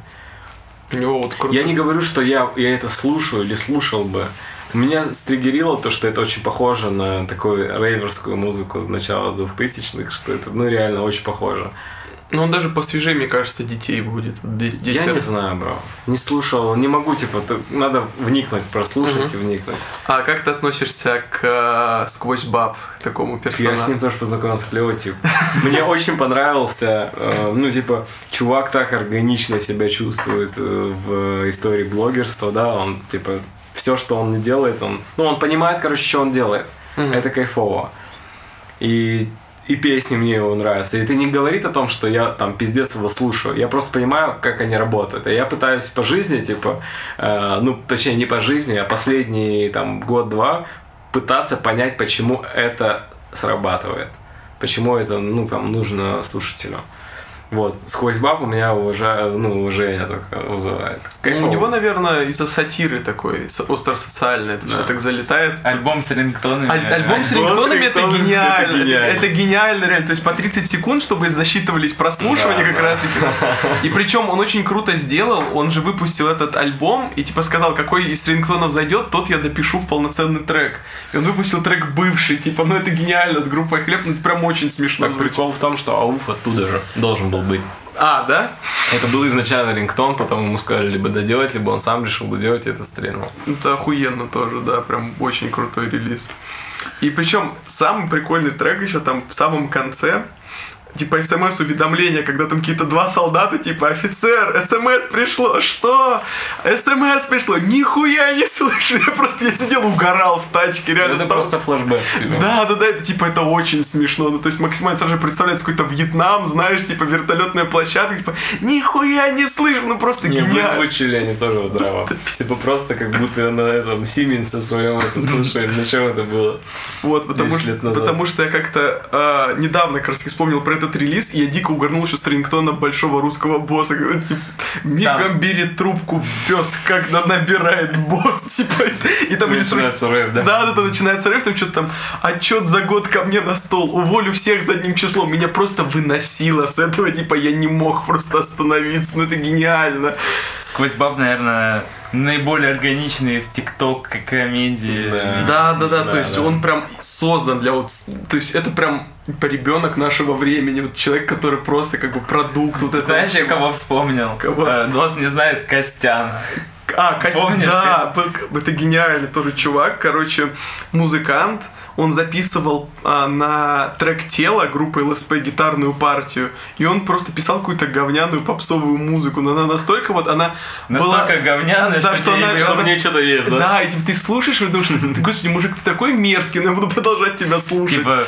У него вот круто. Я не говорю, что я, я это слушаю или слушал бы. Меня стригерило то, что это очень похоже на такую рейверскую музыку начала 2000-х, что это, ну, реально очень похоже. Ну он даже посвежее, мне кажется, детей будет. Д- Я не знаю, бро. Не слушал, не могу, типа, надо вникнуть, прослушать и вникнуть. А как ты относишься к э, сквозь баб такому Я персонажу? с ним тоже познакомился, клево, типа. Мне очень понравился, э, ну, типа, чувак так органично себя чувствует э, в истории блогерства, да, он, типа, все, что он не делает, он, ну, он понимает, короче, что он делает. Мгм. Это кайфово. И, и песни мне его нравятся. И это не говорит о том, что я там пиздец его слушаю. Я просто понимаю, как они работают. И я пытаюсь по жизни, типа, э, ну, точнее, не по жизни, а последний там год-два пытаться понять, почему это срабатывает. Почему это, ну, там, нужно слушателю. Вот, сквозь баб у меня уважаю, ну, уважение только вызывает. Ну, Кайфово. у него, наверное, из-за сатиры такой, остросоциальный, это все Да. так залетает. Альбом с рингтонами. Аль- альбом с Альбом с рингтонами это гениально. это гениально. Это гениально, реально. То есть по 30 секунд, чтобы засчитывались прослушивания Да, как да. раз таки. И причем он очень круто сделал. Он же выпустил этот альбом и типа сказал, какой из рингтонов зайдет, тот я допишу в полноценный трек. И он выпустил трек бывший, типа, ну это гениально, с группой Хлеб, ну это прям очень смешно. Так звучит. прикол в том, что Ауф оттуда же должен был быть. А, да? Это был изначально рингтон, потом ему сказали либо доделать, либо он сам решил доделать и это стрельнул. Это охуенно тоже, да, прям очень крутой релиз. И причем самый прикольный трек еще там в самом конце, типа смс-уведомления, когда там какие-то два солдата, типа, офицер, смс пришло, что? смс пришло, нихуя не слышу, я просто, я сидел, угорал в тачке, реально Это стал- просто флешбэк. типа. Да, да, да, это типа это очень смешно. Ну, то есть максимально сразу же представляется какой-то Вьетнам, знаешь, типа вертолетная площадка, типа, нихуя не слышу, ну просто Не, гениально. вызвучили они тоже здраво. Типа просто как будто на этом Сименсе своем это слушали. На чем это было? Вот, потому 10 что, потому что я как-то а, недавно как раз вспомнил про этот релиз, и я дико угорнул еще с рингтона большого русского босса, когда типа, мигом берет трубку пес, когда набирает босс, типа, и там Начинается рэп, да? Да, да, да, начинается рэп, там что-то там, отчет за год ко мне на стол, уволю всех задним числом. Меня просто выносило с этого, типа, я не мог просто остановиться, ну это гениально. Сквозь баб, наверное, наиболее органичные в ТикТок комедии. Да. Да, да, да, Да, то есть да. он прям создан для вот, то есть это прям ребенок нашего времени, вот человек, который просто как бы продукт вот этого Знаешь, я кого вспомнил? Кого? Э, Нос не знает Костян. А, Костя, Помнишь, да, это гениальный тоже чувак, короче, музыкант, он записывал а, на трек тела группы ЛСП гитарную партию, и он просто писал какую-то говняную попсовую музыку, но она настолько вот, она была... Настолько говняная, Да, что, что она- что мне что-то есть, да? Да, и типа, ты слушаешь и думаешь, «Ты, господи, мужик, ты такой мерзкий, но я буду продолжать тебя слушать. Типа,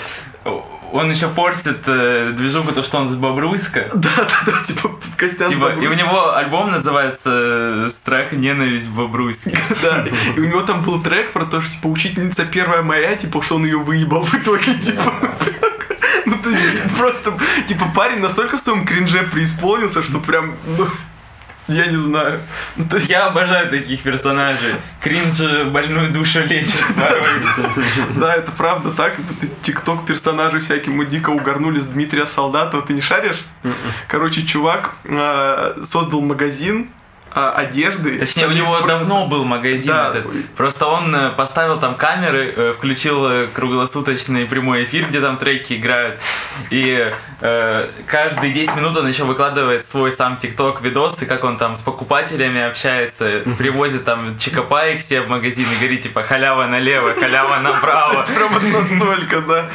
он еще форсит э, движуху, то, что он с Бобруйска. Да, да, да, типа, Костян Типа, и у него альбом называется э, «Страх и ненависть в Бобруйске». Да, и у него там был трек про то, что, типа, учительница первая моя, типа, что он ее выебал в итоге, типа. Ну, то есть, просто, типа, парень настолько в своем кринже преисполнился, что прям, ну, я не знаю. Ну, то есть, Я обожаю таких персонажей. Кринж больную душу лечит да, это правда так. Тикток персонажи всякие, мы дико угорнули с Дмитрия Солдатова, ты не шаришь? Короче, чувак э, создал магазин одежды. Точнее, у него давно был магазин Да. этот. Просто он э, поставил там камеры, э, включил э, круглосуточный прямой эфир, где там треки играют. И э, каждые 10 минут он еще выкладывает свой сам ТикТок видосы, как он там с покупателями общается, привозит там чекопаек себе в магазин и говорит, типа, халява налево, халява направо. есть прям вот настолько, да.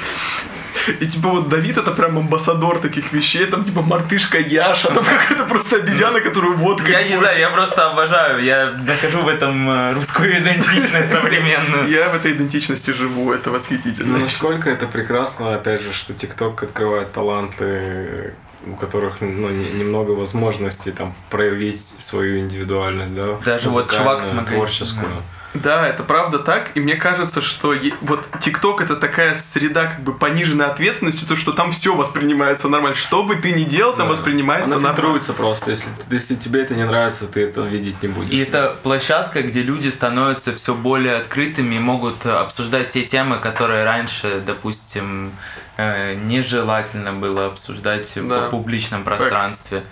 И типа вот Давид это прям амбассадор таких вещей, там типа мартышка Яша, там какая-то просто обезьяна, которую водкой Я не знаю, я просто обожаю, я нахожу в этом э, русскую идентичность современную. Я в этой идентичности живу, это Ну, восхитительно. насколько это прекрасно, опять же, что ТикТок открывает таланты, у которых ну, не- немного возможностей там проявить свою индивидуальность, да? Даже вот чувак с музыкальную, магазина. творческую. Да, это правда так, и мне кажется, что е- вот ТикТок это такая среда как бы пониженной ответственности, то что там все воспринимается нормально. Что бы ты ни делал, там Да. воспринимается Она нормально. просто. Если, если тебе это не нравится, ты это видеть не будешь. И это площадка, где люди становятся все более открытыми и могут э, обсуждать те темы, которые раньше, допустим, э, нежелательно было обсуждать Да. в публичном пространстве.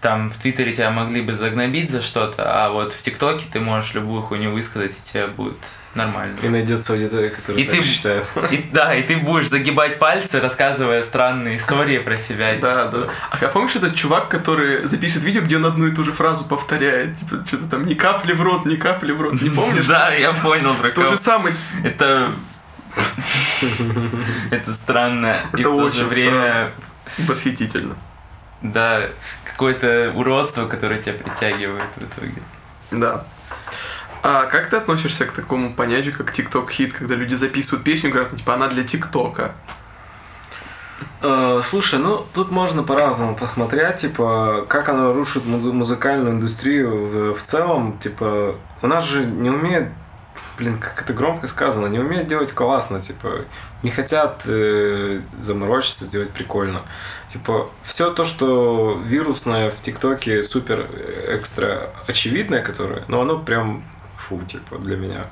Там в Твиттере тебя могли бы загнобить за что-то, а вот в ТикТоке ты можешь любую хуйню высказать, и тебе будет нормально. И найдется аудитория, которая И так ты- считает. И, да, и ты будешь загибать пальцы, рассказывая странные истории про себя. Да, да. А помнишь этот чувак, который записывает видео, где он одну и ту же фразу повторяет? Типа, что-то там, ни капли в рот, ни капли в рот. Не помнишь? Да, я понял про То же самое. Это... Это странно. И в то же время, Восхитительно. Да, какое-то уродство, которое тебя притягивает в итоге. Да. А как ты относишься к такому понятию, как TikTok хит, когда люди записывают песню и говорят, ну, типа, она для ТикТока? Э, Слушай, ну тут можно по-разному посмотреть, типа, как оно рушит музы- музыкальную индустрию в, в целом. Типа, у нас же не умеют блин, как это громко сказано, не умеют делать классно, типа, не хотят э, заморочиться, сделать прикольно. Типа, все то, что вирусное в ТикТоке супер э, экстра очевидное, которое, но оно прям, фу, типа, для меня.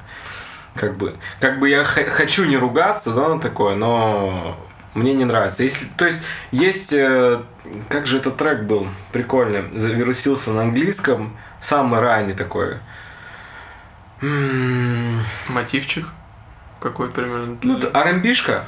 Как бы, как бы я хочу не ругаться, да, на такое, но мне не нравится. Если, то есть, есть, э, как же этот трек был, прикольный, завирусился на английском, самый ранний такой. Мотивчик? Какой примерно? Ну, R&B-шка.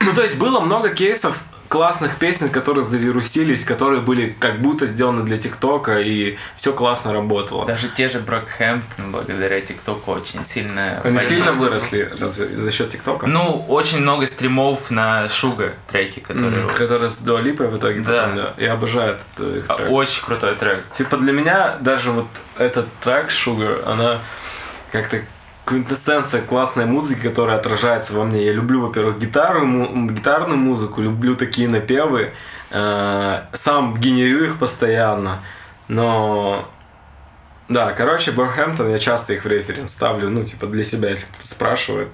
Ну, то есть, было много кейсов классных песен, которые завирусились, которые были как будто сделаны для ТикТока, и все классно работало. Даже те же Брокхэмптон благодаря ТикТоку очень сильно... Они сильно выросли разве, за счет ТикТока? Ну, очень много стримов на Шуга треки, которые... Mm, которые с Дуалипой в итоге да. потом, да. Я обожаю этот их трек. Очень крутой трек. Типа для меня даже вот этот трек Sugar, она как-то квинтэссенция классной музыки, которая отражается во мне. Я люблю, во-первых, гитару, му- гитарную музыку, люблю такие напевы, э- сам генерю их постоянно, но да, короче, Борхэмптон, я часто их в референс ставлю, ну, типа, для себя, если кто-то спрашивает.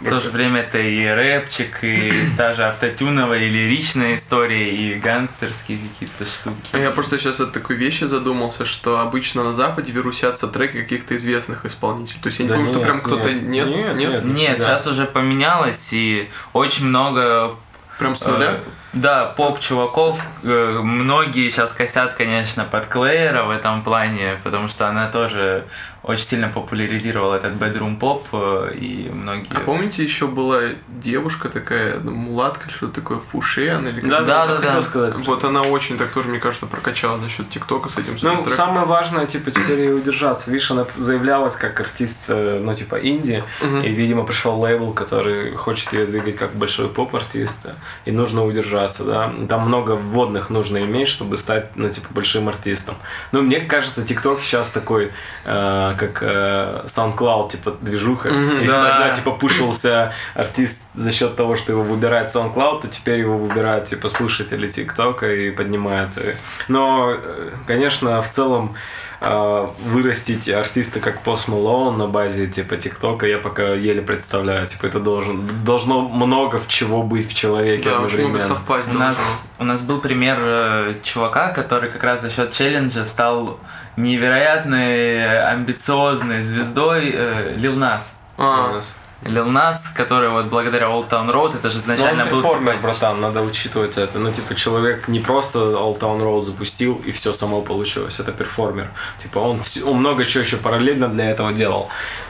В то же время это и рэпчик, и даже автотюновая и лиричная история, и гангстерские какие-то штуки. Я просто сейчас от такой вещи задумался, что обычно на Западе вирусятся треки каких-то известных исполнителей. То есть я не Да помню, что прям кто-то нет, нет, нет, нет. Нет, сейчас уже поменялось, и очень много Прям с нуля. Э, Да, поп-чуваков. э, Многие сейчас косят, конечно, под Клеера в этом плане, потому что она тоже очень сильно популяризировала этот bedroom поп, э, и многие... А помните, еще была девушка такая, ну, мулатка или что-то такое, Фушен или как? Да, да, Да, хотел да. сказать. Вот она очень так тоже, мне кажется, прокачала за счет ТикТока с этим Ну, треком. самое важное, типа, теперь ей удержаться. Видишь, она заявлялась как артист, э, ну, типа, инди, Мгм. и, видимо, пришел лейбл, который хочет ее двигать как большой поп-артист, и нужно удержаться, да. Там много вводных нужно иметь, чтобы стать, ну, типа, большим артистом. Ну, мне кажется, ТикТок сейчас такой, э, как э, SoundCloud, типа, движуха. Мгм, Если да. тогда, типа, пушился артист за счет того, что его выбирает SoundCloud, то теперь его выбирают, типа, слушатели ТикТока и поднимают. и- Но, э, конечно, в целом э, вырастить артиста как Post Malone на базе типа ТикТока я пока еле представляю. Типа это должен, должно много в чего быть в человеке Да, очень много одновременно. совпасть У нас, у нас был пример э, чувака, который как раз за счет челленджа стал невероятной амбициозной звездой э, Лил Нас. А, Лил Нас, который вот благодаря Old Town Road, это же Но изначально он был перформер, типа, братан, надо учитывать это. Ну, типа, человек не просто All Town Road запустил, и все само получилось. Это перформер. Типа, он, он много чего еще параллельно для этого делал.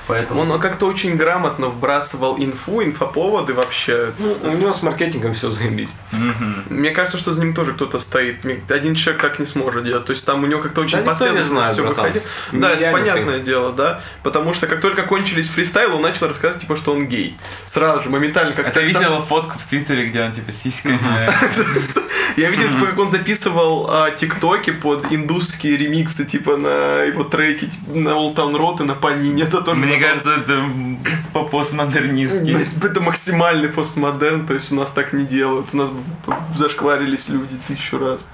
Поэтому... Он как-то очень грамотно вбрасывал инфу, инфоповоды вообще. Ну, у него с маркетингом все заебись. Мгм. Мне кажется, что за ним тоже кто-то стоит. Один человек так не сможет делать. То есть там у него как-то очень Да последовательно все выходило. Да, это понятное ты. дело, да. Потому что как только кончились фристайлы, он начал рассказывать, типа, что он гей. Сразу же, моментально. Как А ты видел фотку в Твиттере, где он типа сиськами? Я видел, типа, как он записывал а, тиктоки под индусские ремиксы, типа, на его треки, типа, на Old Town Road и на Панине. Это тоже Мне кажется, это по постмодернистски. Это максимальный постмодерн, то есть у нас так не делают. У нас зашкварились люди тысячу раз.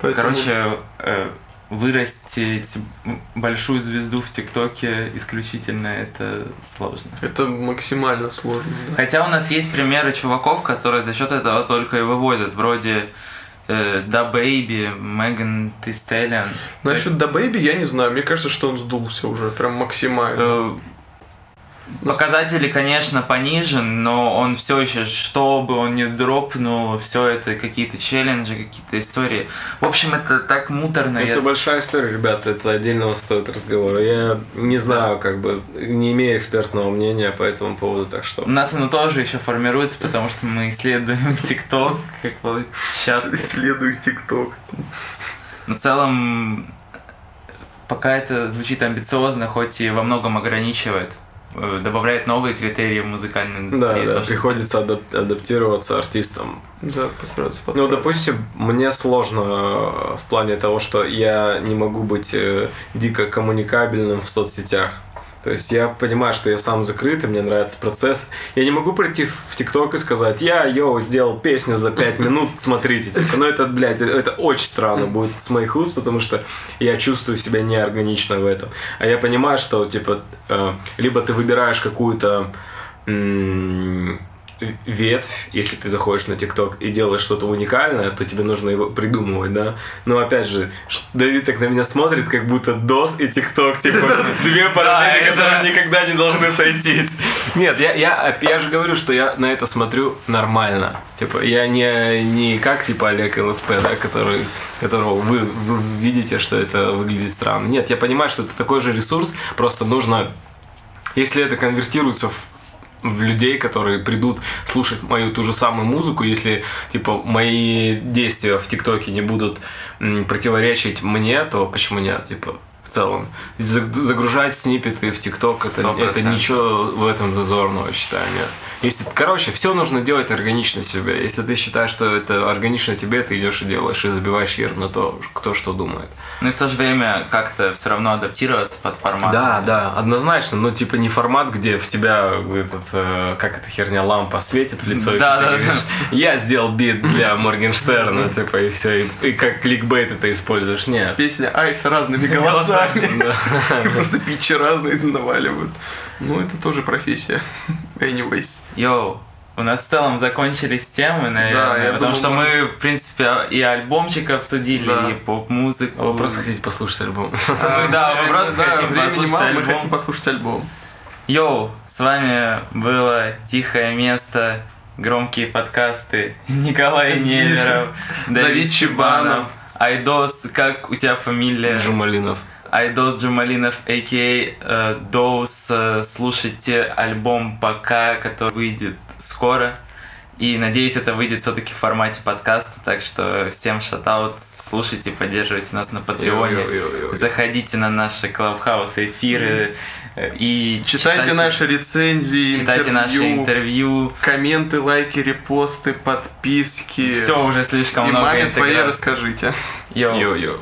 Короче, э, вырастить большую звезду в ТикТоке исключительно это сложно. Это максимально сложно. да. Хотя у нас есть примеры чуваков, которые за счет этого только и вывозят, вроде э, DaBaby, Megan Thee Stallion. То Насчет DaBaby я не знаю. Мне кажется, что он сдулся уже прям максимально. Показатели, конечно, понижен, но он все еще, что бы он ни дропнул, все это какие-то челленджи, какие-то истории. В общем, это так муторно. Это я- большая история, ребята, это отдельного стоит разговора. Я не знаю, как бы, не имею экспертного мнения по этому поводу, так что... У нас оно тоже еще формируется, потому что мы исследуем ТикТок, как площадку. Исследую ТикТок. Но в целом, пока это звучит амбициозно, хоть и во многом ограничивает, добавляет новые критерии в музыкальной Да, индустрии. да, То, что приходится адап- адаптироваться артистам. Да, постараться Ну, подправить. допустим, мне сложно э, в плане того, что я не могу быть э, дико коммуникабельным в соцсетях. То есть я понимаю, что я сам закрытый, мне нравится процесс. Я не могу прийти в ТикТок и сказать, я, йоу, сделал песню за 5 минут, смотрите. Типа, ну это, блядь, это очень странно будет с моих уст, потому что я чувствую себя неорганично в этом. А я понимаю, что, типа, э, либо ты выбираешь какую-то ветвь, если ты заходишь на ТикТок и делаешь что-то уникальное, то тебе нужно его придумывать, да. Но опять же, Давид так на меня смотрит, как будто DOS и ТикТок, типа, две параллели, которые никогда не должны сойтись. Нет, я, я, я же говорю, что я на это смотрю нормально. Типа, я не, не как, типа, Олег ЛСП, да, который, которого вы, вы видите, что это выглядит странно. Нет, я понимаю, что это такой же ресурс, просто нужно если это конвертируется в в людей, которые придут слушать мою ту же самую музыку, если типа мои действия в ТикТоке не будут противоречить мне, то почему нет? Типа целом. Загружать снипеты в ТикТок это, это ничего в этом зазорного, считаю, нет. Если, короче, все нужно делать органично себе. Если ты считаешь, что это органично тебе, ты идешь и делаешь, и забиваешь хер на то, кто что думает. Ну и в то же время как-то все равно адаптироваться под формат. Да, да, однозначно. Но типа не формат, где в тебя этот, э, как эта херня, лампа светит в лицо. Да, да, да. Я сделал бит для Моргенштерна, типа, и все. И, и как кликбейт это используешь. Нет. Песня Ice с разными голосами. Просто питчи разные наваливают. Ну, это тоже профессия. Anyways. Йоу, у нас в целом закончились темы, наверное, да, потому думаю, что мы, в принципе, и альбомчик обсудили, да. и поп-музыку. А вы просто хотите послушать альбом. Да, мы просто хотим послушать альбом. Мы хотим послушать альбом. Йоу, с вами было «Тихое место», громкие подкасты Николай Неверов, Давид Чебанов, Айдос, как у тебя фамилия? Джумалинов. Айдос Джамалинов, а.к.а. Доус. Слушайте альбом «Пока», который выйдет скоро. И надеюсь, это выйдет все-таки в формате подкаста. Так что всем шатаут, слушайте, поддерживайте нас на Патреоне. Заходите на наши Клабхаус эфиры. И читайте, читайте наши рецензии, читайте интервью, наши интервью, комменты, лайки, репосты, подписки. Все уже слишком и много. И маме своей расскажите. Йо-йо.